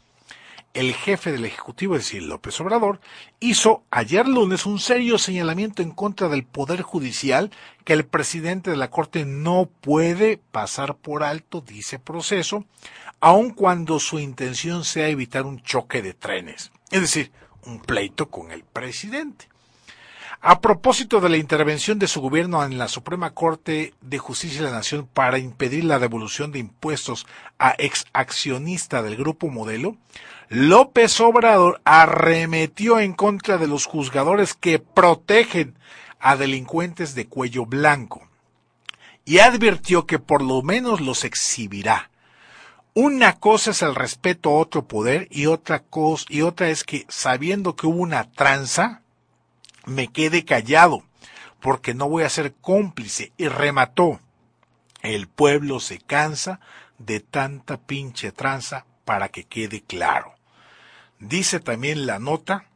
el jefe del Ejecutivo, es decir, López Obrador, hizo ayer lunes un serio señalamiento en contra del Poder Judicial que el presidente de la Corte no puede pasar por alto, dice proceso, aun cuando su intención sea evitar un choque de trenes, es decir, un pleito con el presidente. A propósito de la intervención de su gobierno en la Suprema Corte de Justicia de la Nación para impedir la devolución de impuestos a ex accionista del Grupo Modelo, López Obrador arremetió en contra de los juzgadores que protegen a delincuentes de cuello blanco y advirtió que por lo menos los exhibirá. Una cosa es el respeto a otro poder y otra cosa y otra es que sabiendo que hubo una tranza me quede callado porque no voy a ser cómplice y remató. El pueblo se cansa de tanta pinche tranza para que quede claro. Dice también la nota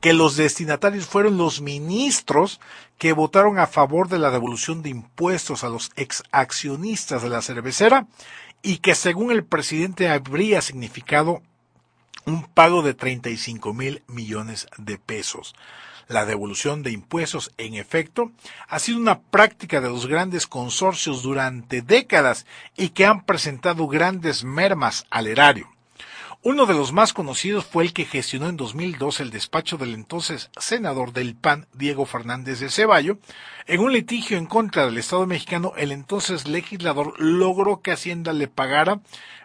que los destinatarios fueron los ministros que votaron a favor de la devolución de impuestos a los ex accionistas de la cervecera y que según el presidente habría significado un pago de 35 mil millones de pesos. La devolución de impuestos, en efecto, ha sido una práctica de los grandes consorcios durante décadas y que han presentado grandes mermas al erario. Uno de los más conocidos fue el que gestionó en 2002 el despacho del entonces senador del PAN, Diego Fernández de Ceballo. En un litigio en contra del Estado mexicano, el entonces legislador logró que Hacienda le pagara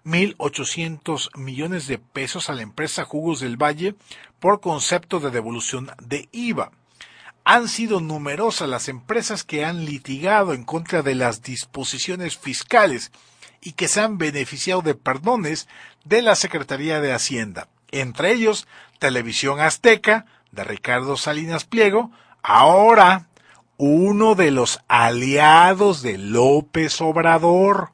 1.800 millones de pesos a la empresa Jugos del Valle por concepto de devolución de IVA. Han sido numerosas las empresas que han litigado en contra de las disposiciones fiscales y que se han beneficiado de perdones de la Secretaría de Hacienda, entre ellos Televisión Azteca, de Ricardo Salinas Pliego, ahora uno de los aliados de López Obrador.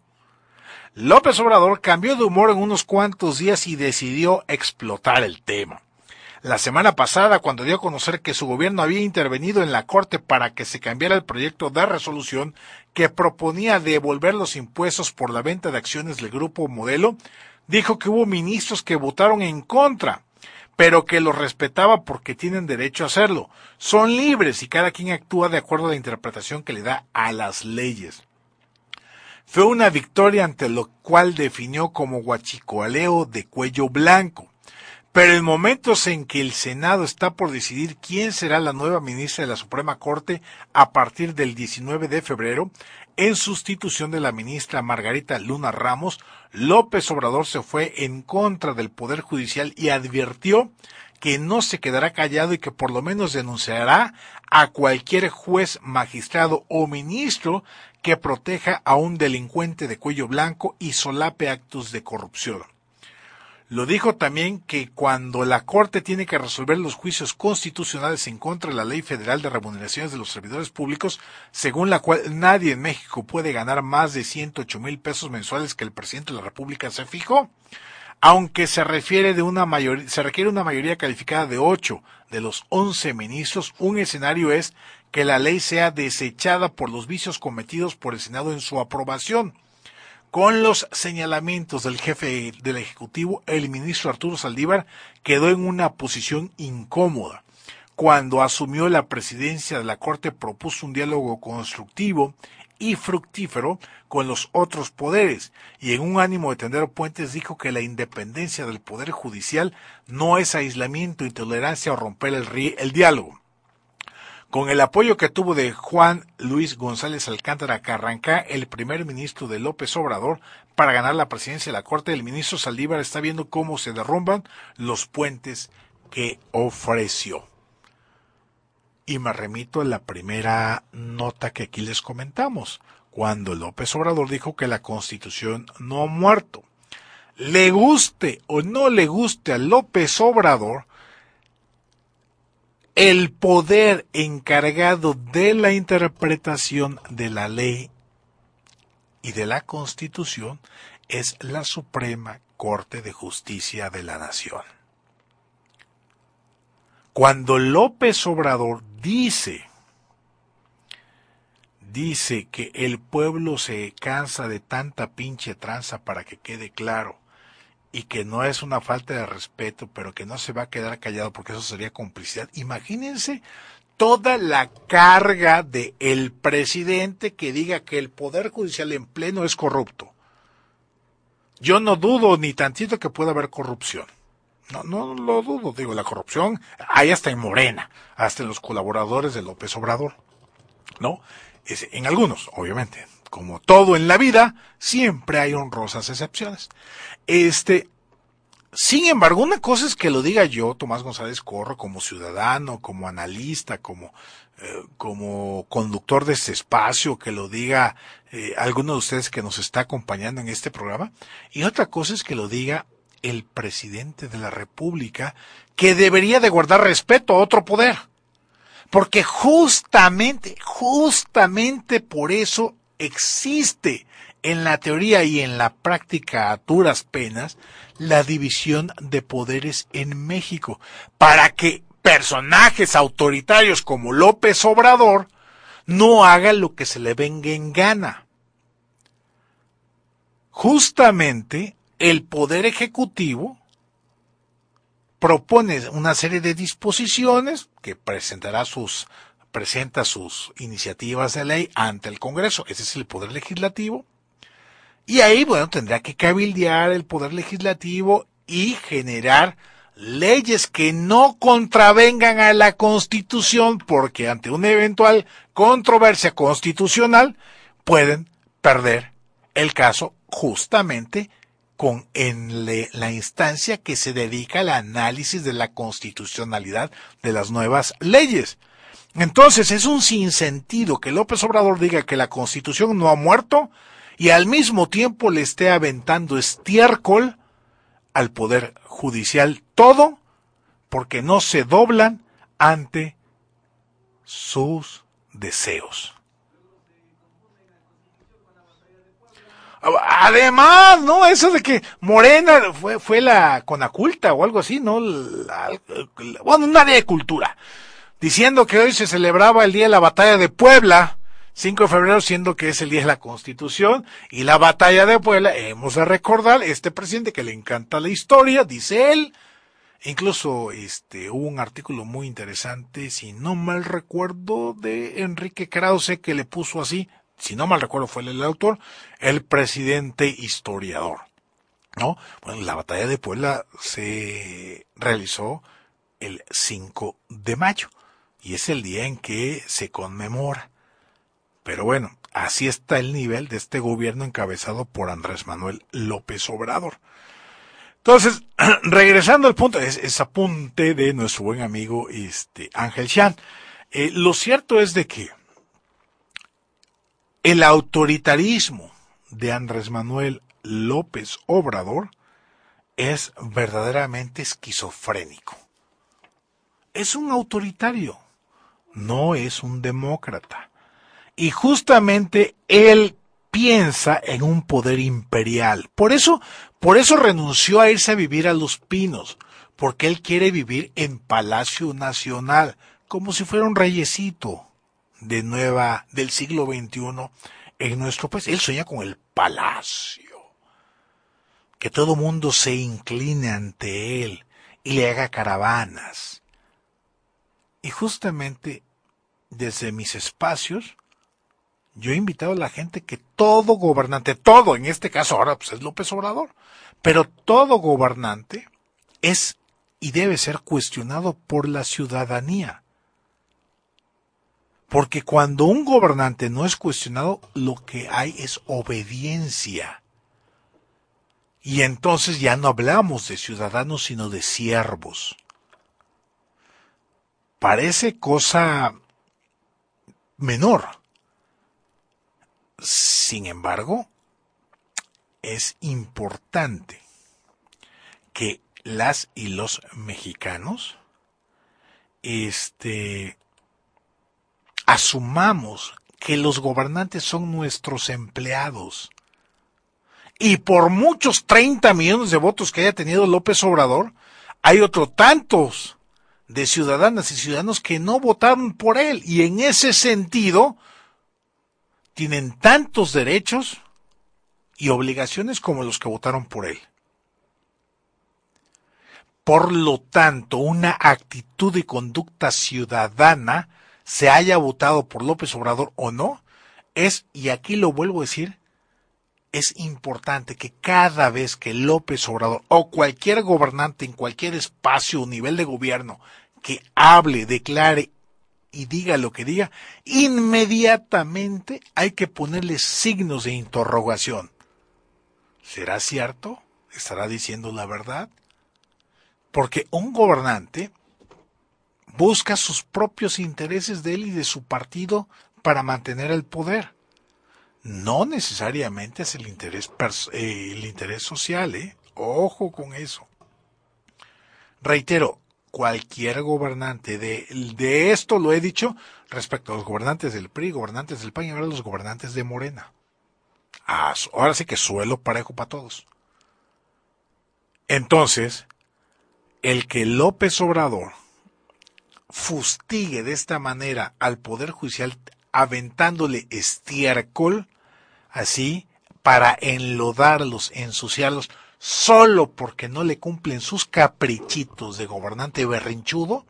López Obrador cambió de humor en unos cuantos días y decidió explotar el tema la semana pasada cuando dio a conocer que su gobierno había intervenido en la Corte para que se cambiara el proyecto de resolución que proponía devolver los impuestos por la venta de acciones del grupo Modelo, dijo que hubo ministros que votaron en contra, pero que los respetaba porque tienen derecho a hacerlo. Son libres y cada quien actúa de acuerdo a la interpretación que le da a las leyes. Fue una victoria ante lo cual definió como guachicoaleo de cuello blanco. Pero en momentos en que el Senado está por decidir quién será la nueva ministra de la Suprema Corte a partir del 19 de febrero, en sustitución de la ministra Margarita Luna Ramos, López Obrador se fue en contra del Poder Judicial y advirtió que no se quedará callado y que por lo menos denunciará a cualquier juez, magistrado o ministro que proteja a un delincuente de cuello blanco y solape actos de corrupción. Lo dijo también que cuando la Corte tiene que resolver los juicios constitucionales en contra de la Ley Federal de Remuneraciones de los Servidores Públicos, según la cual nadie en México puede ganar más de 108 mil pesos mensuales que el presidente de la República se fijó, aunque se refiere de una mayoría, se requiere una mayoría calificada de 8 de los 11 ministros, un escenario es que la ley sea desechada por los vicios cometidos por el Senado en su aprobación. Con los señalamientos del jefe del Ejecutivo, el ministro Arturo Saldívar quedó en una posición incómoda. Cuando asumió la presidencia de la Corte propuso un diálogo constructivo y fructífero con los otros poderes y en un ánimo de tender puentes dijo que la independencia del Poder Judicial no es aislamiento, intolerancia o romper el, el diálogo con el apoyo que tuvo de Juan Luis González Alcántara Carrancá, el primer ministro de López Obrador, para ganar la presidencia de la Corte, el ministro Saldívar está viendo cómo se derrumban los puentes que ofreció. Y me remito a la primera nota que aquí les comentamos, cuando López Obrador dijo que la Constitución no ha muerto. Le guste o no le guste a López Obrador, el poder encargado de la interpretación de la ley y de la Constitución es la Suprema Corte de Justicia de la Nación. Cuando López Obrador dice dice que el pueblo se cansa de tanta pinche tranza para que quede claro y que no es una falta de respeto, pero que no se va a quedar callado porque eso sería complicidad. Imagínense toda la carga de el presidente que diga que el poder judicial en pleno es corrupto. Yo no dudo ni tantito que pueda haber corrupción. No, no lo dudo, digo, la corrupción hay hasta en Morena, hasta en los colaboradores de López Obrador. ¿No? Es, en algunos, obviamente, como todo en la vida, siempre hay honrosas excepciones. Este, sin embargo, una cosa es que lo diga yo, Tomás González Corro, como ciudadano, como analista, como, eh, como conductor de este espacio, que lo diga eh, alguno de ustedes que nos está acompañando en este programa. Y otra cosa es que lo diga el presidente de la República, que debería de guardar respeto a otro poder. Porque justamente, justamente por eso existe en la teoría y en la práctica a duras penas la división de poderes en México, para que personajes autoritarios como López Obrador no hagan lo que se le venga en gana. Justamente el poder ejecutivo propone una serie de disposiciones que presentará sus presenta sus iniciativas de ley ante el Congreso, ese es el poder legislativo, y ahí, bueno, tendrá que cabildear el poder legislativo y generar leyes que no contravengan a la Constitución, porque ante una eventual controversia constitucional pueden perder el caso justamente con en la instancia que se dedica al análisis de la constitucionalidad de las nuevas leyes. Entonces es un sinsentido que López Obrador diga que la Constitución no ha muerto y al mismo tiempo le esté aventando estiércol al Poder Judicial. Todo porque no se doblan ante sus deseos. Además, ¿no? Eso de que Morena fue, fue la conaculta o algo así, ¿no? bueno, un de cultura diciendo que hoy se celebraba el día de la batalla de Puebla, 5 de febrero, siendo que es el día de la Constitución, y la batalla de Puebla, hemos de recordar, este presidente que le encanta la historia, dice él, Incluso este hubo un artículo muy interesante, si no mal recuerdo, de Enrique Krause que le puso así, si no mal recuerdo fue el autor, el presidente historiador. ¿No? Bueno, la batalla de Puebla se realizó el 5 de mayo y es el día en que se conmemora. Pero bueno, así está el nivel de este gobierno encabezado por Andrés Manuel López Obrador. Entonces, regresando al punto, es, apunte de nuestro buen amigo este, Ángel Chan. Eh, lo cierto es de que el autoritarismo de Andrés Manuel López Obrador es verdaderamente esquizofrénico. Es un autoritario, no es un demócrata. Y justamente él piensa en un poder imperial. Por eso, por eso renunció a irse a vivir a Los Pinos, porque él quiere vivir en Palacio Nacional, como si fuera un reyesito de nueva del siglo XXI en nuestro país. Él sueña con el palacio, que todo mundo se incline ante él y le haga caravanas. Y justamente desde mis espacios yo he invitado a la gente que todo gobernante, todo, en este caso ahora pues es López Obrador, pero todo gobernante es y debe ser cuestionado por la ciudadanía. Porque cuando un gobernante no es cuestionado, lo que hay es obediencia. Y entonces ya no hablamos de ciudadanos, sino de siervos. Parece cosa menor, sin embargo, es importante que las y los mexicanos este asumamos que los gobernantes son nuestros empleados. Y por muchos 30 millones de votos que haya tenido López Obrador, hay otro tantos de ciudadanas y ciudadanos que no votaron por él. Y en ese sentido, tienen tantos derechos y obligaciones como los que votaron por él. Por lo tanto, una actitud y conducta ciudadana, se haya votado por López Obrador o no, es, y aquí lo vuelvo a decir, es importante que cada vez que López Obrador o cualquier gobernante en cualquier espacio o nivel de gobierno que hable, declare y diga lo que diga, inmediatamente hay que ponerle signos de interrogación. ¿Será cierto? ¿Estará diciendo la verdad? Porque un gobernante busca sus propios intereses de él y de su partido para mantener el poder. No necesariamente es el interés, eh, el interés social, ¿eh? Ojo con eso. Reitero, cualquier gobernante de, esto lo he dicho respecto a los gobernantes del PRI, gobernantes del PAN y ahora los gobernantes de Morena. Ah, ahora sí que suelo parejo para todos. Entonces, el que López Obrador fustigue de esta manera al Poder Judicial aventándole estiércol, así, para enlodarlos, ensuciarlos, solo porque no le cumplen sus caprichitos de gobernante berrinchudo,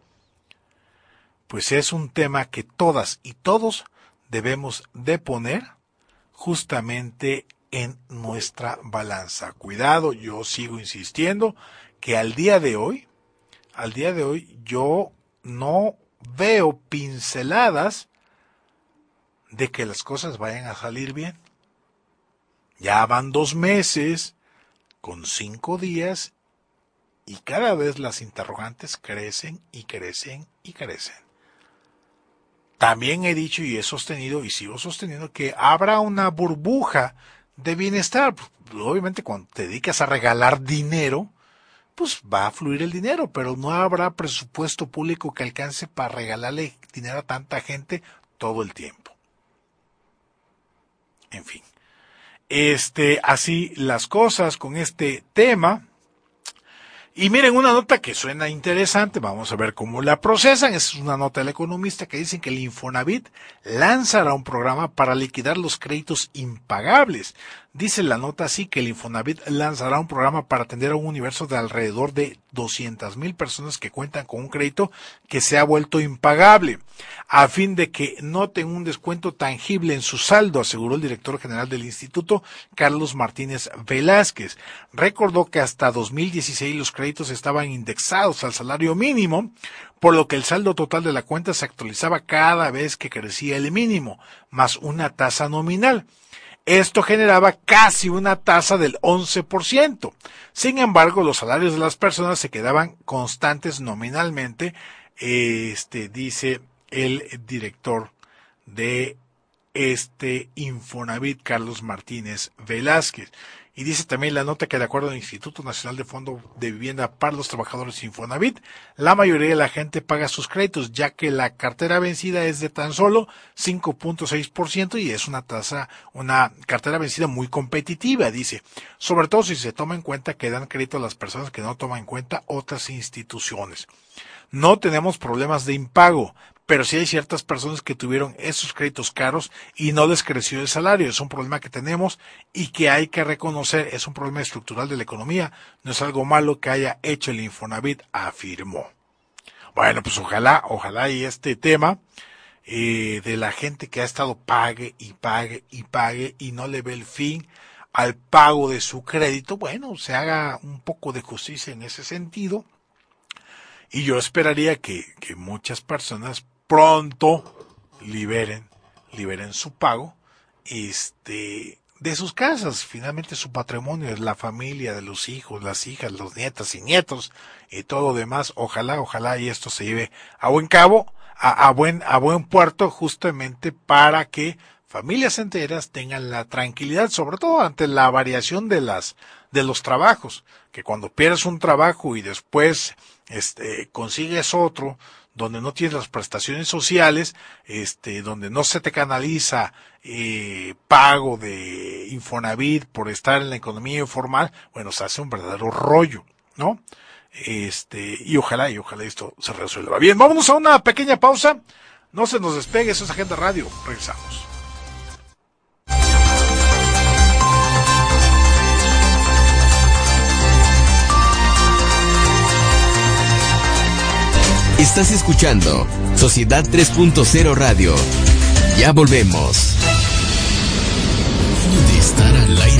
pues es un tema que todas y todos debemos de poner justamente en nuestra balanza. Cuidado, yo sigo insistiendo que al día de hoy, al día de hoy yo no veo pinceladas de que las cosas vayan a salir bien. Ya van dos meses con cinco días y cada vez las interrogantes crecen y crecen y crecen. También he dicho y he sostenido y sigo sosteniendo que habrá una burbuja de bienestar. Obviamente cuando te dedicas a regalar dinero, pues va a fluir el dinero, pero no habrá presupuesto público que alcance para regalarle dinero a tanta gente todo el tiempo. En fin este, así las cosas con este tema. Y miren una nota que suena interesante, vamos a ver cómo la procesan. Es una nota del economista que dicen que el Infonavit lanzará un programa para liquidar los créditos impagables. Dice la nota así que el Infonavit lanzará un programa para atender a un universo de alrededor de 200 mil personas que cuentan con un crédito que se ha vuelto impagable, a fin de que noten un descuento tangible en su saldo, aseguró el director general del instituto, Carlos Martínez Velázquez. Recordó que hasta 2016 los créditos estaban indexados al salario mínimo, por lo que el saldo total de la cuenta se actualizaba cada vez que crecía el mínimo, más una tasa nominal. Esto generaba casi una tasa del 11%. Sin embargo, los salarios de las personas se quedaban constantes nominalmente, este dice el director de este Infonavit, Carlos Martínez Velázquez. Y dice también la nota que de acuerdo al Instituto Nacional de Fondo de Vivienda para los Trabajadores Infonavit, la mayoría de la gente paga sus créditos, ya que la cartera vencida es de tan solo 5.6% y es una tasa, una cartera vencida muy competitiva, dice. Sobre todo si se toma en cuenta que dan crédito a las personas que no toman en cuenta otras instituciones. No tenemos problemas de impago, pero sí hay ciertas personas que tuvieron esos créditos caros y no les creció el salario. Es un problema que tenemos y que hay que reconocer. Es un problema estructural de la economía. No es algo malo que haya hecho el Infonavit, afirmó. Bueno, pues ojalá, ojalá y este tema eh, de la gente que ha estado pague y pague y pague y no le ve el fin al pago de su crédito, bueno, se haga un poco de justicia en ese sentido. Y yo esperaría que, que muchas personas pronto liberen, liberen su pago, este, de sus casas. Finalmente su patrimonio es la familia de los hijos, las hijas, los nietas y nietos y todo demás. Ojalá, ojalá y esto se lleve a buen cabo, a, a buen, a buen puerto justamente para que familias enteras tengan la tranquilidad, sobre todo ante la variación de las, de los trabajos, que cuando pierdes un trabajo y después, este, consigues otro, donde no tienes las prestaciones sociales, este, donde no se te canaliza eh, pago de Infonavit por estar en la economía informal, bueno, se hace un verdadero rollo, ¿no? Este, y ojalá, y ojalá esto se resuelva. Bien, vámonos a una pequeña pausa. No se nos despegue, eso es Agenda Radio. Regresamos.
Estás escuchando Sociedad 3.0 Radio. Ya volvemos. estar al aire.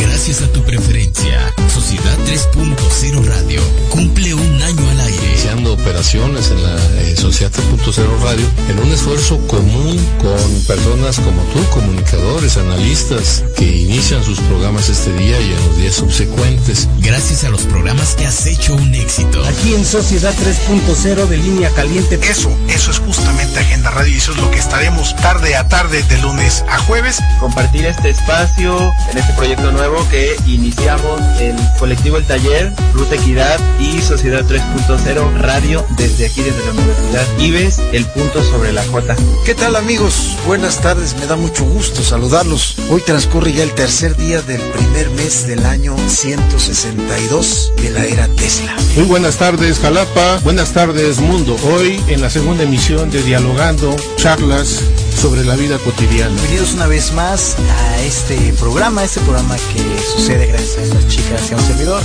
Gracias a tu preferencia. Sociedad 3.0 Radio cumple un año al aire.
Iniciando operaciones en la eh, Sociedad 3.0 Radio en un esfuerzo común con personas como tú, comunicadores, analistas, que inician sus programas este día y en los días subsecuentes.
Gracias a los programas que has hecho un éxito.
Aquí en Sociedad 3.0 de línea caliente.
Eso, eso es justamente Agenda Radio y eso es lo que estaremos tarde a tarde de lunes a jueves.
Compartir este espacio en este proyecto nuevo que iniciamos el colectivo El Taller, Ruta Equidad y Sociedad 3.0 Radio desde aquí, desde la Universidad Ives, el punto sobre la J.
¿Qué tal amigos? Buenas tardes, me da mucho gusto saludarlos. Hoy transcurre ya el tercer día del primer mes del año 162 de la era Tesla.
Muy buenas tardes Jalapa, buenas tardes mundo. Hoy en la segunda emisión de Dialogando, charlas sobre la vida cotidiana.
Bienvenidos una vez más a este programa, este programa que sucede gracias a estas chicas y a un servidor.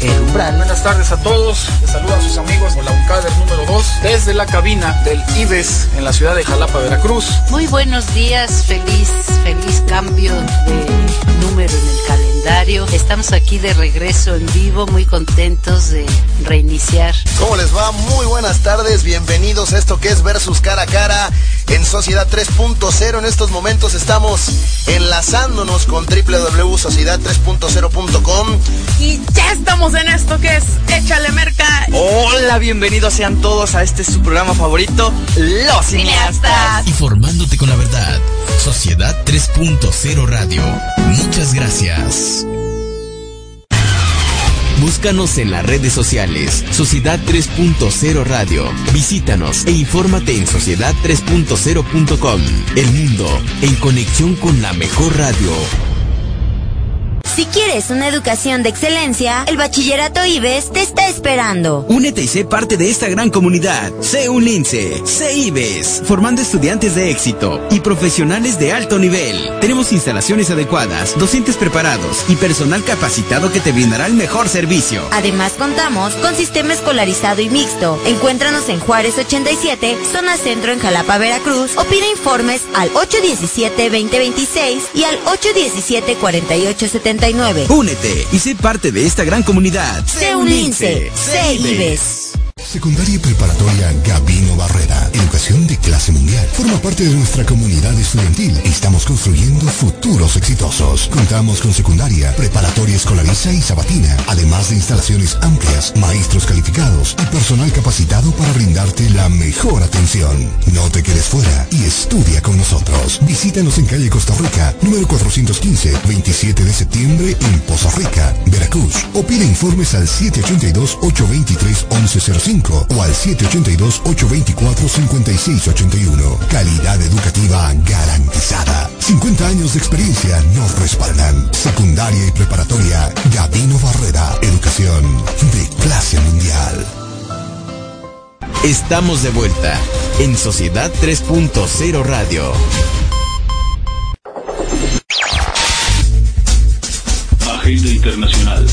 El umbral.
Buenas tardes a todos. Les saluda a sus amigos por la UNCADER número 2 desde la cabina del IBES en la ciudad de Jalapa, Veracruz.
Muy buenos días, feliz, feliz cambio de número en el calendario. Estamos aquí de regreso en vivo, muy contentos de reiniciar.
¿Cómo les va? Muy buenas tardes, bienvenidos a esto que es Versus Cara a Cara en Sociedad 3.0. En estos momentos estamos enlazándonos con www.sociedad3.0.com
Y ya estamos en esto que es Échale Merca.
Hola, bienvenidos sean todos a este su programa favorito, Los Cineastas.
Informándote con la verdad. Sociedad 3.0 Radio. Muchas gracias. Búscanos en las redes sociales, Sociedad 3.0 Radio. Visítanos e infórmate en sociedad3.0.com. El mundo en conexión con la mejor radio.
Si quieres una educación de excelencia, el Bachillerato IBES te está esperando.
Únete y sé parte de esta gran comunidad. Sé un lince, sé IBES, formando estudiantes de éxito y profesionales de alto nivel. Tenemos instalaciones adecuadas, docentes preparados y personal capacitado que te brindará el mejor servicio.
Además, contamos con sistema escolarizado y mixto. Encuéntranos en Juárez 87, zona centro en Jalapa, Veracruz, o pide informes al 817-2026 y al 817-4870
Únete y sé parte de esta gran comunidad.
Sé un lince, sé IBES.
Secundaria y preparatoria Gabino Barrera. Educación de clase mundial. Forma parte de nuestra comunidad estudiantil. Estamos construyendo futuros exitosos. Contamos con secundaria, preparatoria escolariza y sabatina. Además de instalaciones amplias, maestros calificados y personal capacitado para brindarte la mejor atención. No te quedes fuera y estudia con nosotros. Visítanos en calle Costa Rica, número 415, 27 de septiembre en Poza Rica, Veracruz. O pide informes al 782-823-1105 o al 782-824-5681. Calidad educativa garantizada. 50 años de experiencia nos respaldan. Secundaria y preparatoria Gabino Barrera. Educación de clase mundial.
Estamos de vuelta en Sociedad 3.0 Radio.
Agenda Internacional.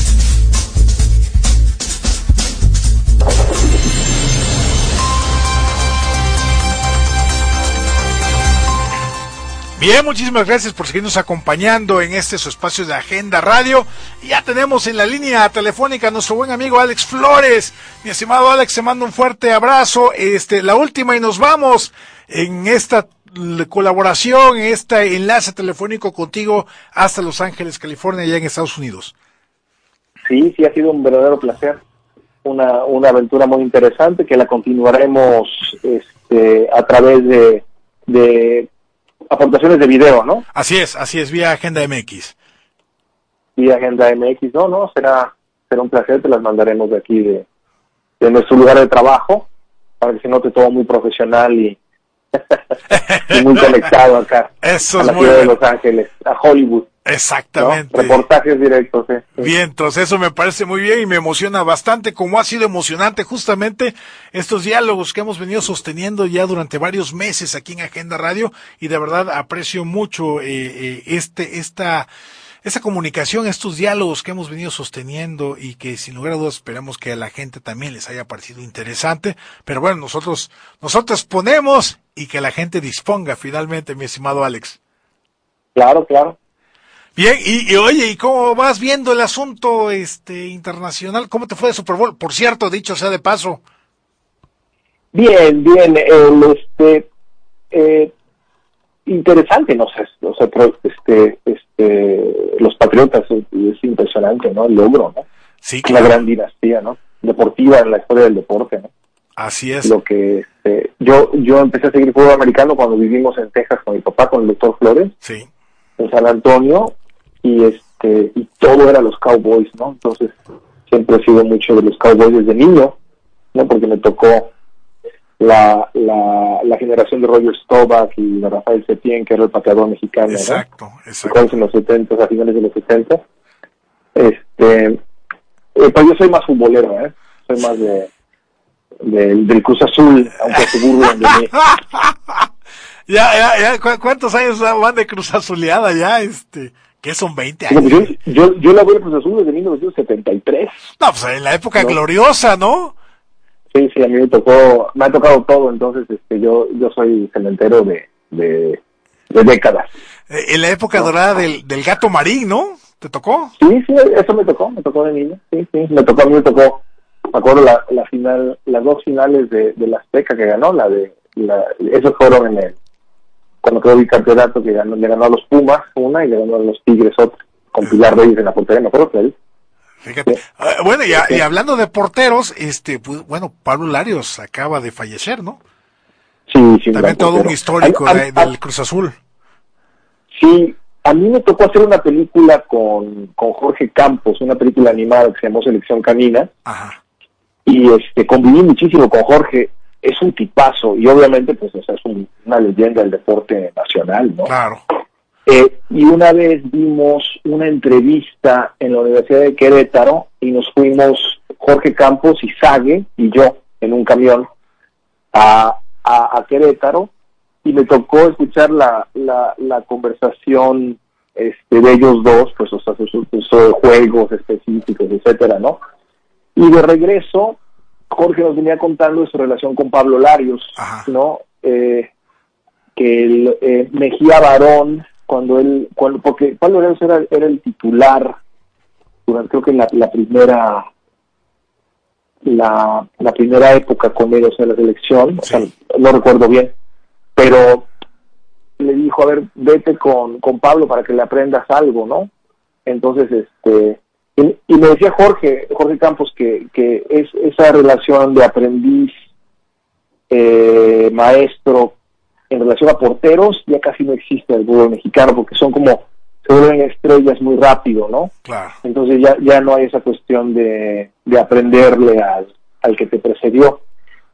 Bien, muchísimas gracias por seguirnos acompañando en este su espacio de Agenda Radio. Ya tenemos en la línea telefónica a nuestro buen amigo Alex Flores. Mi estimado Alex, te mando un fuerte abrazo. Este, la última y nos vamos en esta colaboración, en este enlace telefónico contigo hasta Los Ángeles, California, allá en Estados Unidos.
Sí, sí, ha sido un verdadero placer. Una, una aventura muy interesante que la continuaremos este, a través de, de aportaciones de video, ¿no?
Así es, así es, vía Agenda MX.
Vía Agenda MX, no, no, será, será un placer, te las mandaremos de aquí, de, de nuestro lugar de trabajo, para que se note todo muy profesional y, y muy conectado acá.
Eso
a
es
la
muy
ciudad de
bueno.
Los Ángeles, a Hollywood.
Exactamente.
¿no? Reportajes directos, ¿eh?
Bien, entonces eso me parece muy bien y me emociona bastante, como ha sido emocionante justamente estos diálogos que hemos venido sosteniendo ya durante varios meses aquí en Agenda Radio y de verdad aprecio mucho eh, eh, este esta esta comunicación, estos diálogos que hemos venido sosteniendo y que sin lugar a dudas esperamos que a la gente también les haya parecido interesante, pero bueno, nosotros nosotros ponemos y que la gente disponga finalmente, mi estimado Alex.
Claro, claro.
Bien, y, y, oye, ¿y cómo vas viendo el asunto este internacional? ¿Cómo te fue de Super Bowl? Por cierto, dicho sea de paso.
Bien, bien, el, este, eh, interesante, no sé, o sea, este, este, los Patriotas es, es impresionante, ¿no? El logro, ¿no?
Sí,
Una gran dinastía, ¿no? Deportiva en la historia del deporte, ¿no?
Así es.
Lo que, este, yo, yo empecé a seguir fútbol americano cuando vivimos en Texas con mi papá, con el doctor Flores,
Sí.
en San Antonio, y este, y todo era los Cowboys, ¿no? Entonces, siempre he sido mucho de los Cowboys desde niño, ¿no? Porque me tocó la, la, la generación de Roger Staubach y de Rafael Sepien, que era el pateador mexicano,
Exacto,
¿no?
exacto.
en los 70, a finales de los 70. Este, eh, pues yo soy más futbolero, ¿eh? Soy más de, del- del Cruz Azul, aunque se burlen de mí.
Ya, ya, ya, ¿cu- ¿cuántos años van de Cruz Azuleada ya? Este, que son 20
Digo,
años.
yo, yo, yo la voy al Cruz Azul desde 1973.
No, pues en la época
No.
gloriosa, ¿no?
Sí, sí, a mí me tocó, me ha tocado todo, entonces este, yo, yo soy cementero de, de, de décadas.
Eh, En la época dorada del, del gato marín, ¿no? ¿Te tocó?
Sí, sí, eso me tocó, me tocó de niño, sí, sí, me tocó, a mí me tocó, me acuerdo la, la final, las dos finales de, de la Azteca que ganó, la de, la, esos fueron en el, cuando quedó bicampeonato que ganó, le ganó a los Pumas una y le ganó a los Tigres otra, con Pilar Reyes en la portería, me acuerdo que él.
Fíjate. Ah, bueno, y, a- y hablando de porteros, este, pues, bueno, Pablo Larios acaba de fallecer, ¿no?
Sí, sí,
También todo un histórico
A- a-
de- del Cruz Azul.
Sí, a mí me tocó hacer una película con, con Jorge Campos, una película animada que se llamó Selección Canina. Y este conviví muchísimo con Jorge. Es un tipazo y obviamente pues o sea, es un- una leyenda del deporte nacional, ¿no?
Claro.
Eh, y una vez vimos una entrevista en la Universidad de Querétaro y nos fuimos Jorge Campos y Sague y yo en un camión a, a, a Querétaro y me tocó escuchar la, la, la conversación este, de ellos dos, pues, o sea, sus, sus juegos específicos, etcétera, ¿no? Y de regreso, Jorge nos venía contando de su relación con Pablo Larios, ¿no? Eh, que el, eh, Mejía Barón, cuando él, cuando, porque Pablo Larios era, era el titular durante, creo que la, la primera la, la primera época con ellos en la selección, o sea, no recuerdo bien, pero le dijo, a ver, vete con, con Pablo para que le aprendas algo, ¿no? Entonces, este, y, y me decía Jorge, Jorge Campos, que, que es esa relación de aprendiz, eh, maestro, en relación a porteros, ya casi no existe en el fútbol mexicano, porque son como, se vuelven estrellas muy rápido, ¿no?
Claro.
Entonces ya, ya no hay esa cuestión de, de aprenderle al, al que te precedió.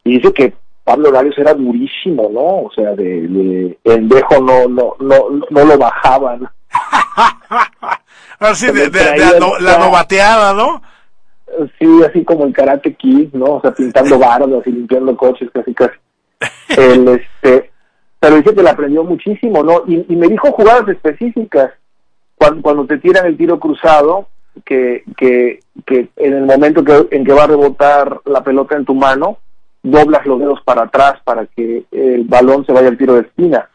Y dice que Pablo Larios era durísimo, ¿no? O sea, de, de el dejo no, no, no, no lo bajaban.
Así de, de, de la, no- la novateada, ¿no?
Sí, así como el Karate Kid, ¿no? O sea, pintando bardas y limpiando coches, casi casi. El, este, pero dice que le aprendió muchísimo, ¿no? Y, y me dijo jugadas específicas. Cuando, cuando te tiran el tiro cruzado, que, que, que en el momento que, en que va a rebotar la pelota en tu mano, doblas los dedos para atrás para que el balón se vaya al tiro de esquina,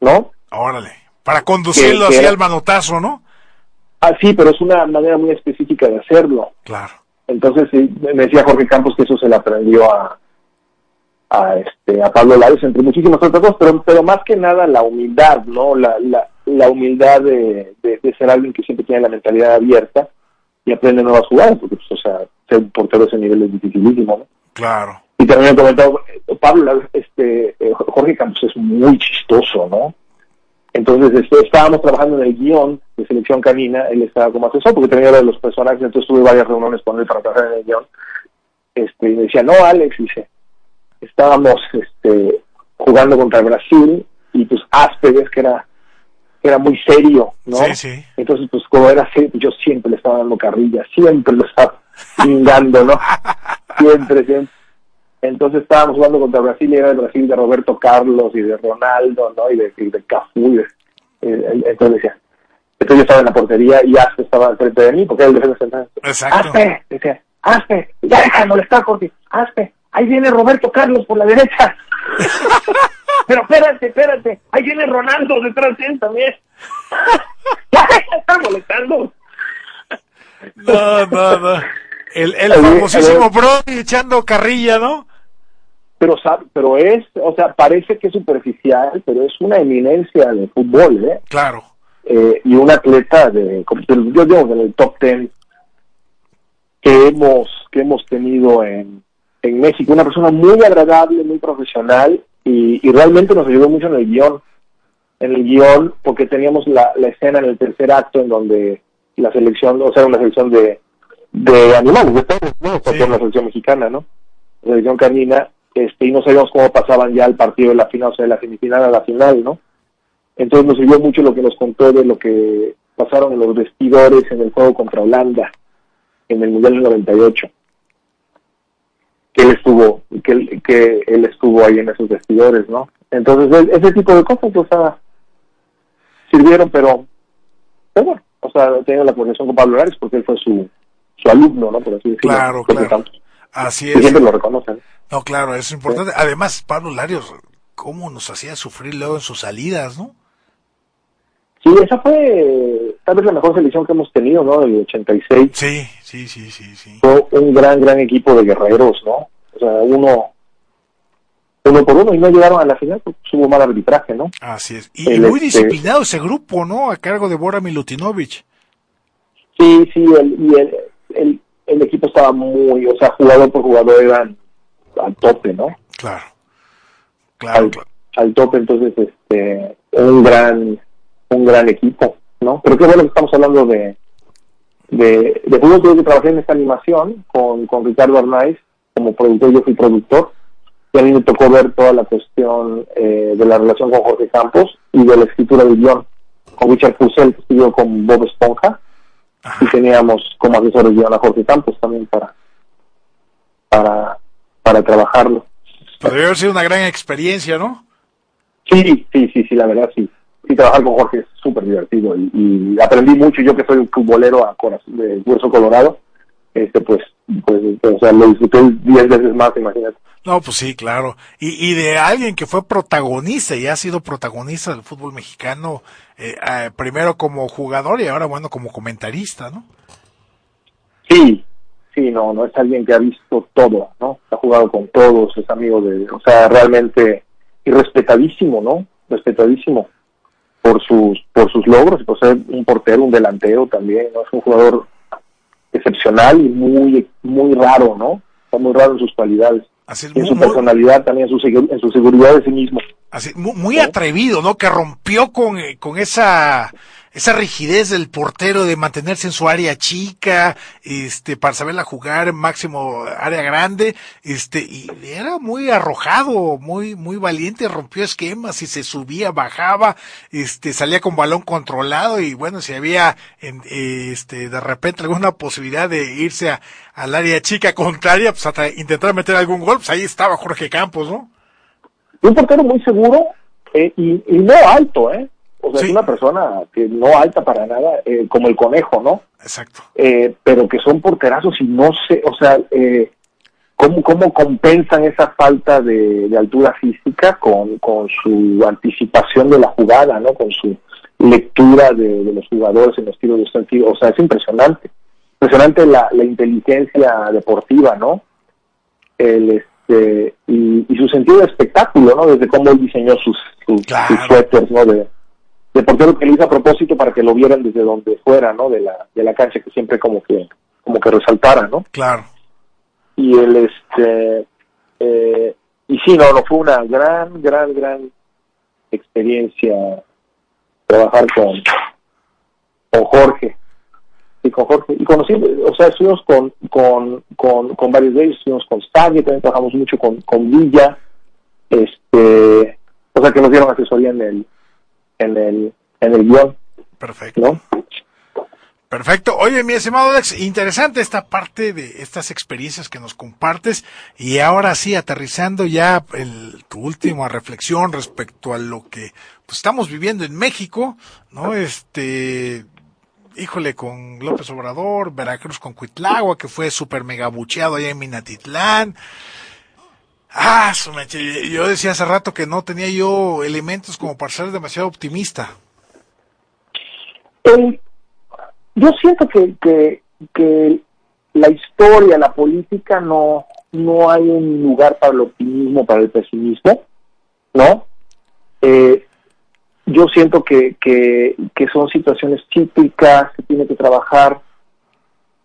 ¿no?
Órale. Para conducirlo
Que- era-
al manotazo, ¿no?
Ah, sí, pero es una manera muy específica de hacerlo.
Claro.
Entonces me decía Jorge Campos que eso se le aprendió a, a este a Pablo Larios entre muchísimas otras cosas, pero, pero más que nada la humildad, ¿no? La, la, la humildad de, de, de ser alguien que siempre tiene la mentalidad abierta y aprende nuevas jugadas, porque pues, o sea, ser un portero de ese nivel es dificilísimo, ¿no?
Claro.
Y también he comentado, eh, Pablo, este, eh, Jorge Campos es muy chistoso, ¿no? Entonces este, estábamos trabajando en el guion de Selección Canina, él estaba como asesor porque tenía de los personajes, entonces tuve varias reuniones con él para trabajar en el guion. Este, y me decía, no, Alex, dice, estábamos este, jugando contra Brasil y pues Aspedes, que era, que era muy serio, ¿no?
Sí, sí.
Entonces, pues como era serio, yo siempre le estaba dando carrilla, siempre lo estaba chingando, ¿no? siempre, siempre. Entonces estábamos jugando contra Brasil y era el Brasil de Roberto Carlos y de Ronaldo, ¿no? Y de, y de Cafú. y de- eh, entonces decía, entonces yo estaba en la portería y Aspe estaba al frente de mí porque era el defensa central.
Exacto.
Aspe, decía, Aspe, ya deja de molestar, Corti. Aspe, ahí viene Roberto Carlos por la derecha. Pero espérate, espérate, ahí viene Ronaldo detrás de él también. ya estar molestando.
No, no, no. El, el
A ver,
famosísimo. Brody echando carrilla, ¿no?
pero sabe, pero es, o sea, parece que es superficial, pero es una eminencia de fútbol, ¿eh?
Claro.
Eh, y un atleta de, como yo digo, en el top ten que hemos, que hemos tenido en, en México, una persona muy agradable, muy profesional y, y realmente nos ayudó mucho en el guion, en el guion, porque teníamos la, la escena en el tercer acto en donde la selección, o sea, una selección de, de animales, de perros, ¿no? Porque es la selección mexicana, ¿no? La selección canina, este, y no sabíamos cómo pasaban ya el partido de la final, o sea, de la semifinal a la final, ¿no? Entonces nos sirvió mucho lo que nos contó de lo que pasaron en los vestidores en el juego contra Holanda, en el Mundial del 98. Que él estuvo, que él, que él estuvo ahí en esos vestidores, ¿no? Entonces, e- ese tipo de cosas, o sea, sirvieron, pero, pero bueno, o sea, tengo la conexión con Pablo Larios porque él fue su, su alumno, ¿no? Por así decirlo.
Claro, claro. Así
Y
es.
siempre lo reconocen.
No, claro, es importante. Además, Pablo Larios, cómo nos hacía sufrir luego en sus salidas, ¿no?
Sí, esa fue tal vez la mejor selección que hemos tenido, ¿no? Del 86.
Sí, sí, sí, sí, sí.
Fue un gran, gran equipo de guerreros, ¿no? O sea, uno, uno por uno, y no llegaron a la final porque hubo mal arbitraje, ¿no?
Así es. Y,
El,
muy
este-
disciplinado ese grupo, ¿no? A cargo de Bora Milutinovic.
Sí, sí, el, y el, el, el equipo estaba muy, o sea, jugador por jugador eran al tope, ¿no?
Claro. Claro,
al,
claro.
al tope, entonces, este, un gran, un gran equipo, ¿no? Pero qué bueno que estamos hablando de, de, de fútbol, yo que trabajé en esta animación con, con Ricardo Arnaiz, como productor, yo fui productor, y a mí me tocó ver toda la cuestión eh, de la relación con Jorge Campos y de la escritura del guion. con Richard Purcell, que estudió con Bob Esponja, y teníamos como asesores a Jorge Campos también para, para, para trabajarlo.
Podría haber sido una gran experiencia, ¿no?
Sí, sí, sí, sí, la verdad sí. Sí, trabajar con Jorge es súper divertido y, y, aprendí mucho. Yo que soy un futbolero a corazón, de hueso colorado, este pues, pues, o sea, lo disfruté diez veces más, imagínate.
No, pues sí, claro. Y, y de alguien que fue protagonista y ha sido protagonista del fútbol mexicano, eh, eh, primero como jugador y ahora, bueno, como comentarista, ¿no?
Sí, sí, no, no es alguien que ha visto todo, ¿no? Ha jugado con todos, es amigo de, o sea, realmente y respetadísimo, ¿no? Respetadísimo por sus por sus logros, por ser un portero, un delantero también, ¿no? Es un jugador excepcional y muy muy raro, ¿no? Está muy raro en sus cualidades.
Así
en su personalidad también, en su, en su seguridad de sí mismo.
Así, muy, muy atrevido, ¿no? Que rompió con, eh, con esa esa rigidez del portero de mantenerse en su área chica, este, para saberla jugar máximo área grande, este, y era muy arrojado, muy, muy valiente, rompió esquemas y se subía, bajaba, este, salía con balón controlado y bueno, si había, este, de repente alguna posibilidad de irse a, al área chica contraria, pues hasta intentar meter algún gol, pues ahí estaba Jorge Campos, ¿no?
Un portero muy seguro eh, y no alto, ¿eh? O sea, es una persona que no alta para nada, eh, como el conejo, ¿no?
Exacto.
Eh, pero que son porterazos y no sé, o sea, eh, ¿cómo, ¿cómo compensan esa falta de, altura física con, con su anticipación de la jugada, ¿no? Con su lectura de, los jugadores en los tiros de sentido. O sea, es impresionante. Impresionante la, la inteligencia deportiva, ¿no? El, este, y, y, su sentido de espectáculo, ¿no? Desde cómo él diseñó sus, sus, suéteres, ¿no? De, de portero que lo hizo a propósito para que lo vieran desde donde fuera, ¿no? De la, de la cancha, que siempre como que, como que resaltara, ¿no?
Claro.
Y él, este, eh, y sí, no, no, fue una gran, gran, gran experiencia trabajar con, con Jorge. Y con Jorge, y conocí, o sea, estuvimos con, con, con, con varios de ellos, estuvimos con Stagge, también trabajamos mucho con, con Villa, este, o sea, que nos dieron asesoría en el, en el, en el guion.
Perfecto.
¿no?
Perfecto. Oye, mi estimado Alex, interesante esta parte de estas experiencias que nos compartes y ahora sí, aterrizando ya el, tu última reflexión respecto a lo que pues, estamos viviendo en México, ¿no? Este, híjole, con López Obrador, Veracruz con Cuitlagua, que fue súper mega bucheado allá en Minatitlán. Ah, yo decía hace rato que no tenía yo elementos como para ser demasiado optimista.
yo siento que, que, que, la historia, la política, no, no hay un lugar para el optimismo, para el pesimismo, ¿no? Eh, yo siento que, que, que son situaciones típicas, que tiene que trabajar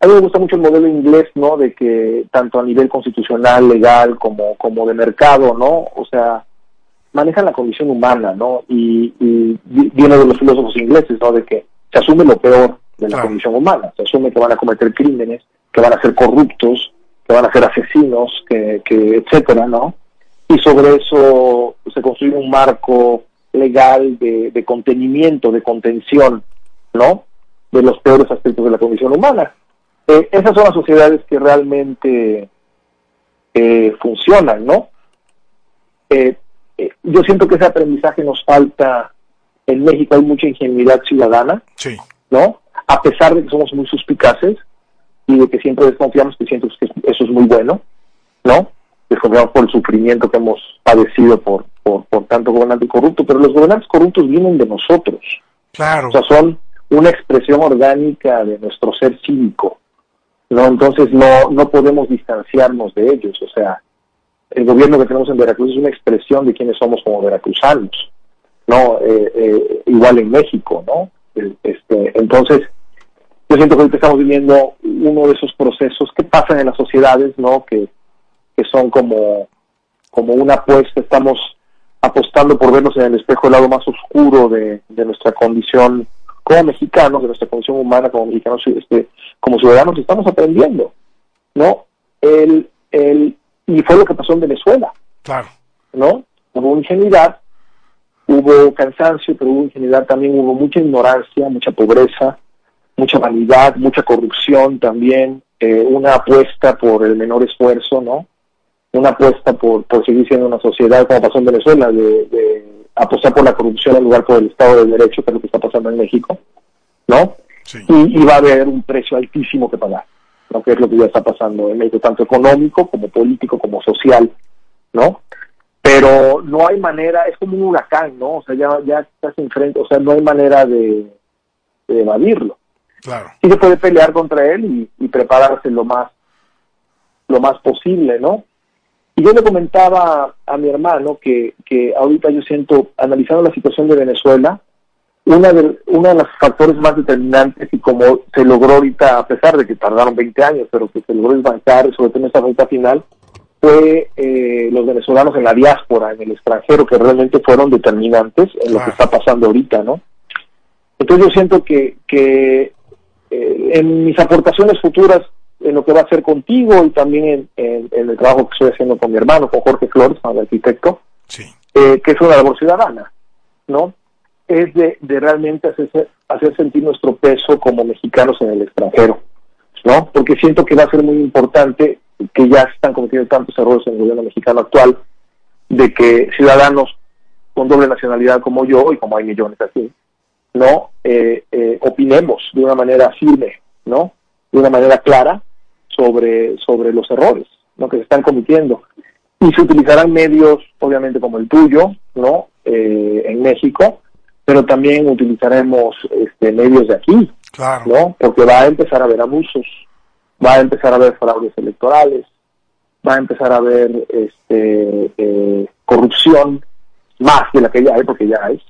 a mí me gusta mucho el modelo inglés, ¿no? De que tanto a nivel constitucional, legal, como, como de mercado, ¿no? O sea, manejan la condición humana, ¿no? Y, viene de los filósofos ingleses, ¿no? De que se asume lo peor de la condición humana. Se asume que van a cometer crímenes, que van a ser corruptos, que van a ser asesinos, que, que etcétera, ¿no? Y sobre eso se construye un marco legal de, de contenimiento, de contención, ¿no? De los peores aspectos de la condición humana eh, esas son las sociedades que realmente eh, funcionan, ¿no? Eh, yo siento que ese aprendizaje nos falta en México, hay mucha ingenuidad ciudadana,
sí.
¿no? A pesar de que somos muy suspicaces y de que siempre desconfiamos, que siento que eso es muy bueno, ¿no? Desconfiamos por el sufrimiento que hemos padecido por, por, por tanto gobernante corrupto, pero los gobernantes corruptos vienen de nosotros.
Claro.
O sea, son una expresión orgánica de nuestro ser cívico. ¿No? Entonces no, no podemos distanciarnos de ellos, o sea, el gobierno que tenemos en Veracruz es una expresión de quienes somos como veracruzanos, ¿no? Eh, eh, igual en México, ¿no? Este, entonces, yo siento que ahorita estamos viviendo uno de esos procesos que pasan en las sociedades, ¿no? Que, que son como, como una apuesta, estamos apostando por vernos en el espejo del lado más oscuro de, de nuestra condición como mexicanos, de nuestra condición humana como mexicanos, este, como ciudadanos, estamos aprendiendo, ¿no? El, el, y fue lo que pasó en Venezuela.
Claro.
¿No? Hubo ingenuidad, hubo cansancio, pero hubo en general también hubo mucha ignorancia, mucha pobreza, mucha vanidad, mucha corrupción también, eh, una apuesta por el menor esfuerzo, ¿no? Una apuesta por, por seguir siendo una sociedad, como pasó en Venezuela, de, de apostar por la corrupción en lugar por el Estado de Derecho, que es lo que está pasando en México, ¿no? Y, y va a haber un precio altísimo que pagar, ¿no? Que es lo que ya está pasando en México, tanto económico como político como social, ¿no? Pero no hay manera, es como un huracán, ¿no? O sea, ya, ya estás enfrente, o sea, no hay manera de, de evadirlo.
Claro.
Sí se puede pelear contra él y, y prepararse lo más, lo más posible, ¿no? Y yo le comentaba a mi hermano que, que ahorita yo siento, analizando la situación de Venezuela, una de, uno de los factores más determinantes y como se logró ahorita, a pesar de que tardaron 20 años, pero que se logró desbancar, sobre todo en esta vuelta final, fue eh, los venezolanos en la diáspora, en el extranjero, que realmente fueron determinantes en lo que está pasando ahorita, ¿no? Entonces yo siento que, que eh, en mis aportaciones futuras, en lo que va a hacer contigo y también en, en- en el trabajo que estoy haciendo con mi hermano, con Jorge Flores, el arquitecto, eh, que es una labor ciudadana, ¿no? Es de, de realmente hacerse- hacer sentir nuestro peso como mexicanos en el extranjero, ¿no? Porque siento que va a ser muy importante que ya se están cometiendo tantos errores en el gobierno mexicano actual, de que ciudadanos con doble nacionalidad como yo, y como hay millones así, ¿no? Eh, eh, opinemos de una manera firme, ¿no? De una manera clara sobre, sobre los errores, ¿no? Que se están cometiendo. Y se utilizarán medios, obviamente, como el tuyo, ¿no? Eh, en México, pero también utilizaremos este, medios de aquí, ¿no? Porque va a empezar a haber abusos, va a empezar a haber fraudes electorales, va a empezar a haber este, eh, corrupción, más de la que ya hay, porque ya hay,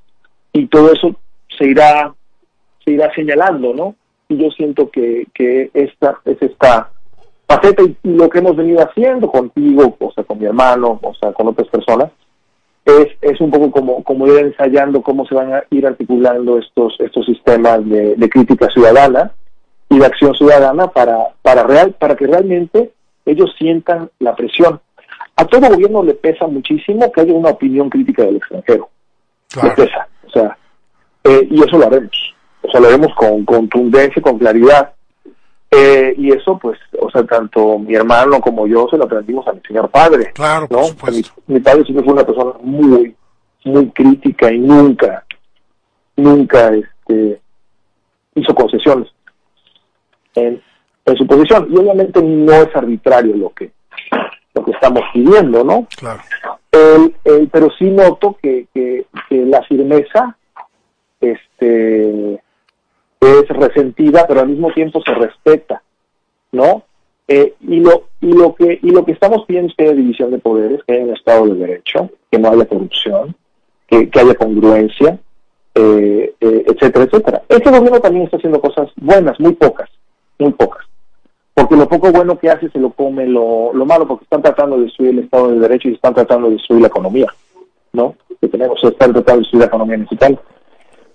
y todo eso se irá, se irá señalando, ¿no? Y yo siento que, que esta es esta faceta y, lo que hemos venido haciendo contigo, o sea, con mi hermano, o sea, con otras personas, es, es un poco como, como ir ensayando cómo se van a ir articulando estos, estos sistemas de, de crítica ciudadana y de acción ciudadana para, para, real, para que realmente ellos sientan la presión. A todo gobierno le pesa muchísimo que haya una opinión crítica del extranjero. Le pesa. O sea, eh, y eso lo haremos. O sea, lo haremos con contundencia, con claridad. Eh, y eso, pues, o sea, tanto mi hermano como yo se lo aprendimos a mi señor padre.
Claro,
¿no? Mi padre siempre fue una persona muy, muy crítica y nunca, nunca, este, hizo concesiones en, en su posición. Y obviamente no es arbitrario lo que, lo que estamos pidiendo, ¿no?
Claro.
El- el- pero sí noto que, que, que la firmeza este es resentida pero al mismo tiempo se respeta no Eh, y lo y lo que y lo que estamos pidiendo es que haya división de poderes que haya un estado de derecho que no haya corrupción que, que haya congruencia eh, eh, etcétera etcétera este gobierno también está haciendo cosas buenas muy pocas muy pocas porque lo poco bueno que hace se lo come lo, lo malo, porque están tratando de destruir el Estado de Derecho y están tratando de destruir la economía, ¿no? Que tenemos, están tratando de destruir la economía mexicana.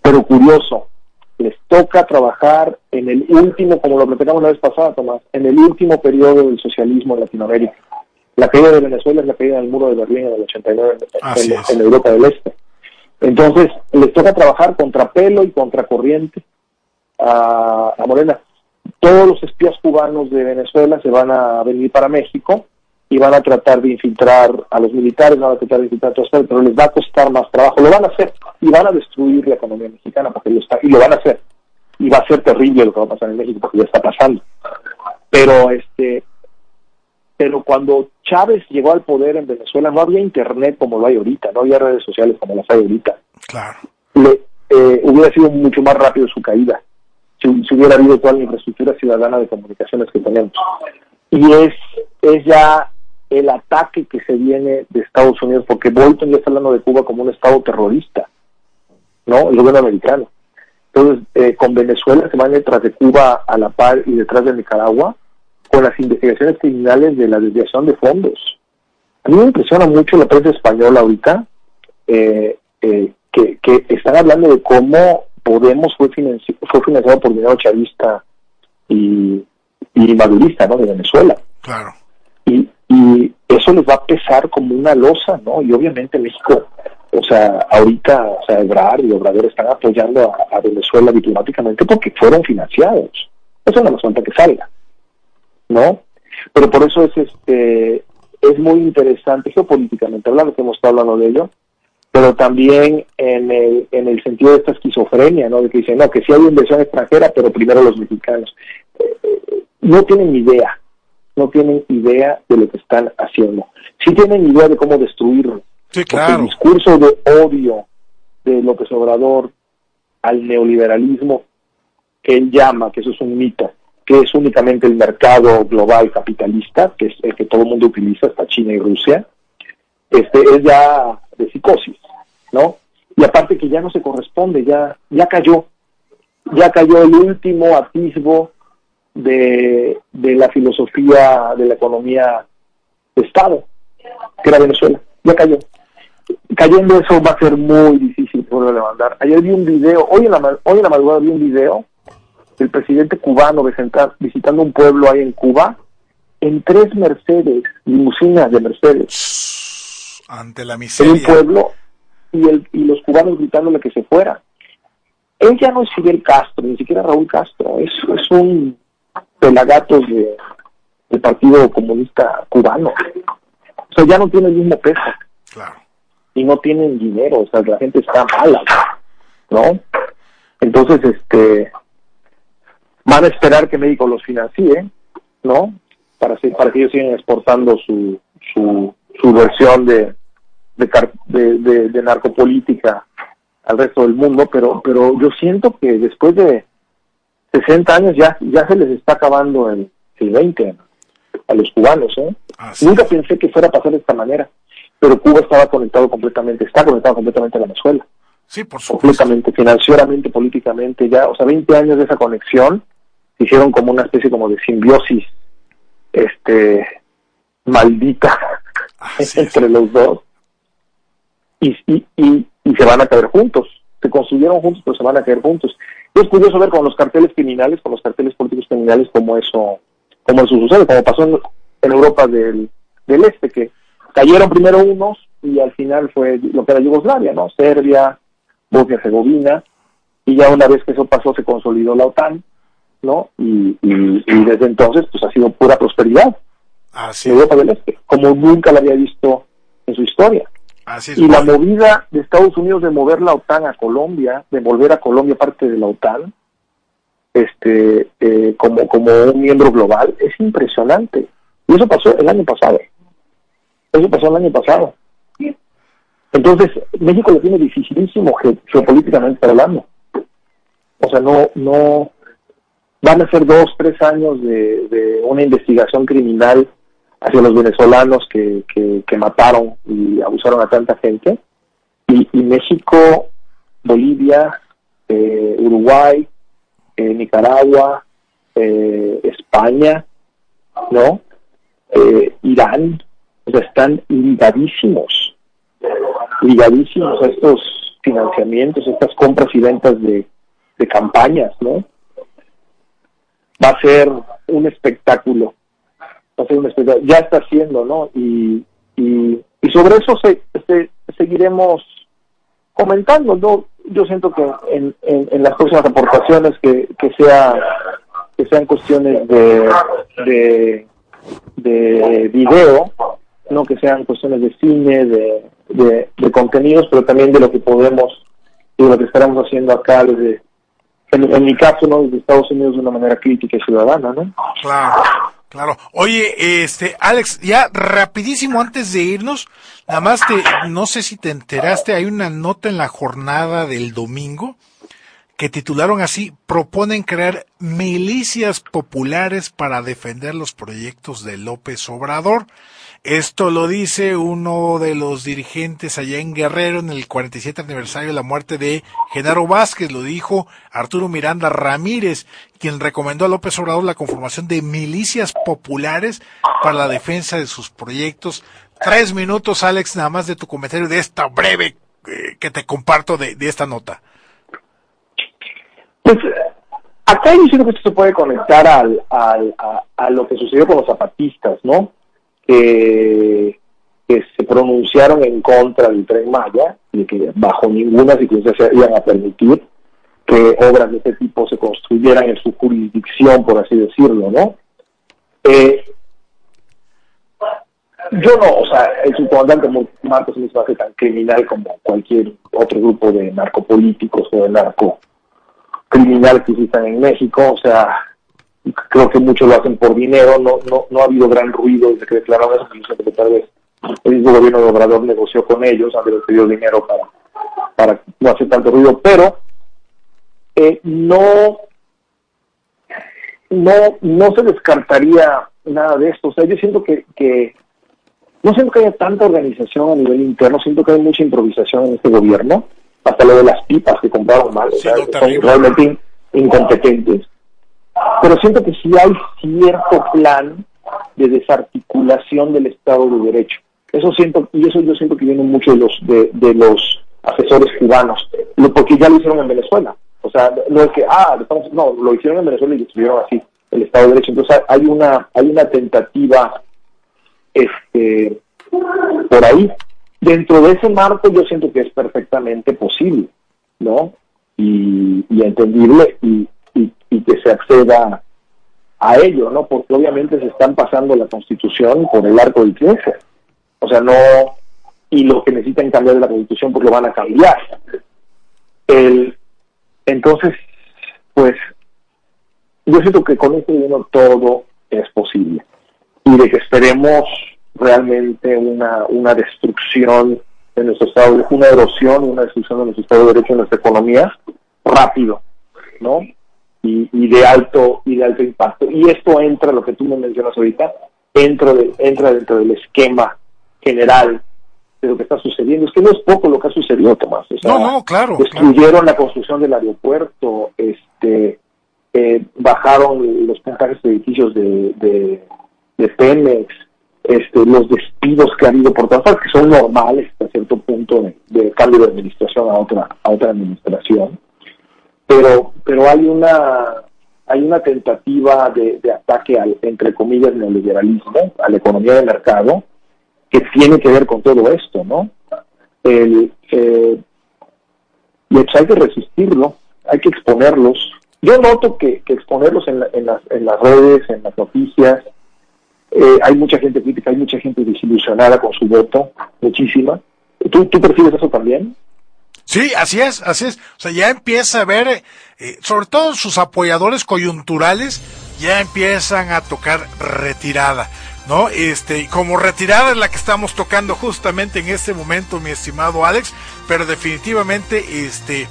Pero curioso, les toca trabajar en el último, como lo platicamos la vez pasada, Tomás, en el último periodo del socialismo en Latinoamérica. La caída de Venezuela es la caída del muro de Berlín en el 89 en- Europa del Este. Entonces, les toca trabajar contra pelo y contra corriente a, a Morena. Todos los espías cubanos de Venezuela se van a venir para México y van a tratar de infiltrar a los militares, van a tratar de infiltrar a todos, pero les va a costar más trabajo. Lo van a hacer y van a destruir la economía mexicana porque lo está, y lo van a hacer. Y va a ser terrible lo que va a pasar en México porque ya está pasando. Pero este pero cuando Chávez llegó al poder en Venezuela no había internet como lo hay ahorita, no había redes sociales como las hay ahorita.
Claro.
Le, eh, hubiera sido mucho más rápido su caída si, si hubiera habido toda la infraestructura ciudadana de comunicaciones que tenemos. Y es, es ya el ataque que se viene de Estados Unidos, porque Bolton ya está hablando de Cuba como un estado terrorista, ¿no? El gobierno americano. Entonces, eh, con Venezuela se van detrás de Cuba a la par y detrás de Nicaragua con las investigaciones criminales de la desviación de fondos. A mí me impresiona mucho la prensa española ahorita, eh, eh, que, que están hablando de cómo Podemos fue, financi- fue financiado por dinero chavista y, y madurista, ¿no? De Venezuela.
Claro.
Y, y eso les va a pesar como una losa, ¿no? Y obviamente México O sea, ahorita, o sea, Ebrard y Obrador están apoyando a, Venezuela diplomáticamente porque fueron financiados. Eso no nos falta que salga, ¿no? Pero por eso es este es muy interesante geopolíticamente hablando, que hemos estado hablando de ello, pero también en el, en el sentido de esta esquizofrenia, ¿no? De que dicen, no, que sí hay inversión extranjera, pero primero los mexicanos. Eh, eh, no tienen idea, no tienen idea de lo que están haciendo. Sí tienen idea de cómo destruirlo.
Sí,
Porque el discurso de odio de López Obrador al neoliberalismo que él llama, que eso es un mito, que es únicamente el mercado global capitalista, que es el que todo el mundo utiliza, hasta China y Rusia, este es ya de psicosis, ¿no? Y aparte que ya no se corresponde, ya, ya cayó, ya cayó el último atisbo de, de la filosofía de la economía de Estado, que era Venezuela, ya cayó. Cayendo eso va a ser muy difícil poder levantar. Ayer vi un video, hoy en la, hoy en la madrugada vi un video del presidente cubano visita- visitando un pueblo ahí en Cuba en tres Mercedes, limusinas de Mercedes,
Ante la
en un
miseria.
pueblo y, el, y los cubanos gritándole que se fuera. Él ya no es Fidel Castro, ni siquiera Raúl Castro, es, es un pelagatos de, del Partido Comunista Cubano. O sea, ya no tiene el mismo peso. Y no tienen dinero, o sea, la gente está mala, ¿no? Entonces, este, van a esperar que México los financie, ¿no? Para, para que ellos sigan exportando su, su, su versión de, de, de- de narcopolítica al resto del mundo, pero, pero yo siento que después de 60 años ya, ya se les está acabando el, el 20 a los cubanos, ¿eh? Nunca pensé que fuera a pasar de esta manera, pero Cuba estaba conectado completamente, está conectado completamente a Venezuela
Sí, por supuesto.
completamente, financieramente, políticamente, ya, o sea, 20 años de esa conexión se hicieron como una especie como de simbiosis, este, maldita entre los dos, y, y, y, y se van a caer juntos, se construyeron juntos, pero se van a caer juntos. Es curioso ver con los carteles criminales, con los carteles políticos criminales, cómo eso, cómo eso sucede, como pasó en, en Europa del, del Este, que cayeron primero unos y al final fue lo que era Yugoslavia, ¿no? Serbia, Bosnia-Herzegovina, y ya una vez que eso pasó se consolidó la OTAN, ¿no? Y, y, y desde entonces pues ha sido pura prosperidad
Así
Europa del Este, como nunca la había visto en su historia.
Así es.
Y la movida de Estados Unidos de mover la OTAN a Colombia, de volver a Colombia parte de la OTAN, este, eh, como, como un miembro global, es impresionante. Y eso pasó el año pasado. Eso pasó el año pasado. Entonces, México lo tiene dificilísimo ge- geopolíticamente hablando. O sea, no, no, van a ser dos, tres años de, de una investigación criminal hacia los venezolanos que, que, mataron y abusaron a tanta gente. Y, y México, Bolivia, eh, Uruguay, eh, Nicaragua, eh, España, ¿no? Eh, Irán, o sea, están ligadísimos, ligadísimos a estos financiamientos, estas compras y ventas de, de campañas, ¿no? Va a ser un espectáculo, va un espectáculo, ya está haciendo, ¿no? Y, y, y sobre eso se, se- seguiremos comentando, ¿no? Yo siento que en, en, las próximas aportaciones que, que sea que sean cuestiones de, de, de video, no que sean cuestiones de cine, de, de, contenidos, pero también de lo que podemos y de lo que estaremos haciendo acá desde, en, en mi caso, ¿no? Desde Estados Unidos de una manera crítica y ciudadana, ¿no?
Claro, claro. Oye, este, Alex, ya rapidísimo antes de irnos, nada más te, no sé si te enteraste, hay una nota en la jornada del domingo que titularon así, proponen crear milicias populares para defender los proyectos de López Obrador. Esto lo dice uno de los dirigentes allá en Guerrero en el 47 aniversario de la muerte de Genaro Vázquez. Lo dijo Arturo Miranda Ramírez, quien recomendó a López Obrador la conformación de milicias populares para la defensa de sus proyectos. Tres minutos, Alex, nada más de tu comentario de esta breve eh, que te comparto de, de esta nota.
Pues acá yo siento que esto se puede conectar al, al, a lo que sucedió con los zapatistas, ¿no? Que, se pronunciaron en contra del tren Maya de que bajo ninguna circunstancia iban a permitir que obras de este tipo se construyeran en su jurisdicción, por así decirlo, ¿no? Eh, yo no, o sea, el subcomandante Marcos no se tan criminal como cualquier otro grupo de narcopolíticos o de narco criminal que existan en México, o sea, creo que muchos lo hacen por dinero, no no no ha habido gran ruido desde que declararon eso, que tal vez el mismo gobierno de Obrador negoció con ellos, han pedido dinero para, para no hacer tanto ruido, pero eh, no, no, no se descartaría nada de esto. O sea, yo siento que, que no siento que haya tanta organización a nivel interno, siento que hay mucha improvisación en este gobierno, hasta lo de las pipas que compraron mal, o sea, son realmente incompetentes. Pero siento que sí hay cierto plan de desarticulación del Estado de Derecho. Eso siento, y eso yo siento que viene mucho de los, de, los asesores cubanos, porque ya lo hicieron en Venezuela. O sea, no es que, ah, no, lo hicieron en Venezuela y destruyeron así el Estado de Derecho. Entonces hay una, hay una tentativa este, por ahí. Dentro de ese marco yo siento que es perfectamente posible, ¿no? Y, entendible y, y, que se acceda a ello, ¿no? Porque obviamente se están pasando la Constitución por el arco del triunfo. O sea, no, y lo que necesitan cambiar de la Constitución porque lo van a cambiar. El, entonces, pues, yo siento que con este dinero todo es posible. Y de que esperemos realmente una, una destrucción de nuestro Estado, una erosión, una destrucción de nuestro Estado de Derecho, en nuestra economía, rápido, ¿no? Y, y, de alto y de alto impacto. Y esto entra, lo que tú me mencionas ahorita, entra, de, entra dentro del esquema general de lo que está sucediendo. Es que no es poco lo que ha sucedido, Tomás.
no, no, claro.
Destruyeron la construcción del aeropuerto, este, eh, bajaron los puntajes de edificios de, de, Pemex, este, los despidos que ha habido por todas partes, que son normales hasta cierto punto de, cambio de administración a otra, a otra administración. Pero, pero hay una hay una tentativa de, ataque al, entre comillas, neoliberalismo, a la economía de mercado, que tiene que ver con todo esto, ¿no? El, eh, y hay que resistirlo, hay que exponerlos. Yo noto que, exponerlos en, en, las, en las redes, en las noticias, eh, hay mucha gente crítica, hay mucha gente desilusionada con su voto, muchísima. ¿Tú, tú percibes eso también?
Sí, así es, así es. O sea, ya empieza a ver, eh, sobre todo sus apoyadores coyunturales, ya empiezan a tocar retirada. ¿no? Este, como retirada es la que estamos tocando justamente en este momento, mi estimado Alex, pero definitivamente este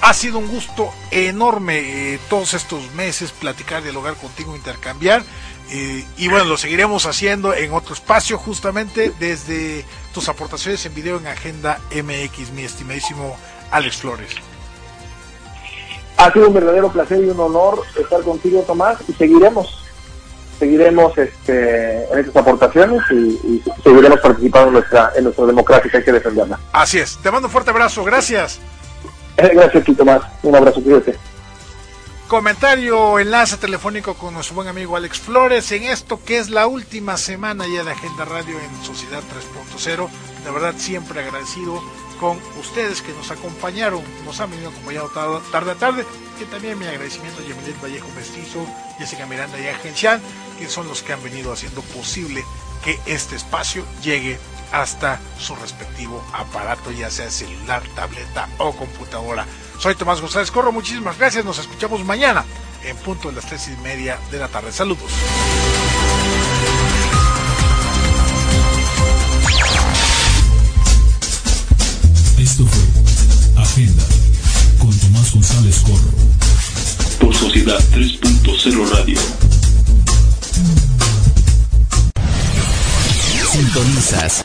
ha sido un gusto enorme eh, todos estos meses platicar, dialogar contigo, intercambiar. Eh, y bueno, lo seguiremos haciendo en otro espacio, justamente desde tus aportaciones en video en Agenda MX, mi estimadísimo Alex Flores.
Ha sido un verdadero placer y un honor estar contigo, Tomás, y seguiremos seguiremos este, en estas aportaciones y, seguiremos participando en nuestra, en nuestra democracia hay que defenderla.
Así es. Te mando un fuerte abrazo. Gracias.
Eh, gracias, Quito Más. Un abrazo. Cuídate.
Comentario, enlace telefónico con nuestro buen amigo Alex Flores en esto que es la última semana ya de Agenda Radio en Sociedad 3.0. De verdad, siempre agradecido con ustedes que nos acompañaron, nos han venido acompañando tarde a tarde, que también mi agradecimiento a Yamilet Vallejo Mestizo, Jessica Miranda y Agencial, que son los que han venido haciendo posible que este espacio llegue hasta su respectivo aparato, ya sea celular, tableta o computadora. Soy Tomás González Corro, muchísimas gracias, nos escuchamos mañana en punto de las tres y media de la tarde. Saludos.
Esto fue Agenda con Tomás González Corro por Sociedad 3.0 Radio.
Sintonizas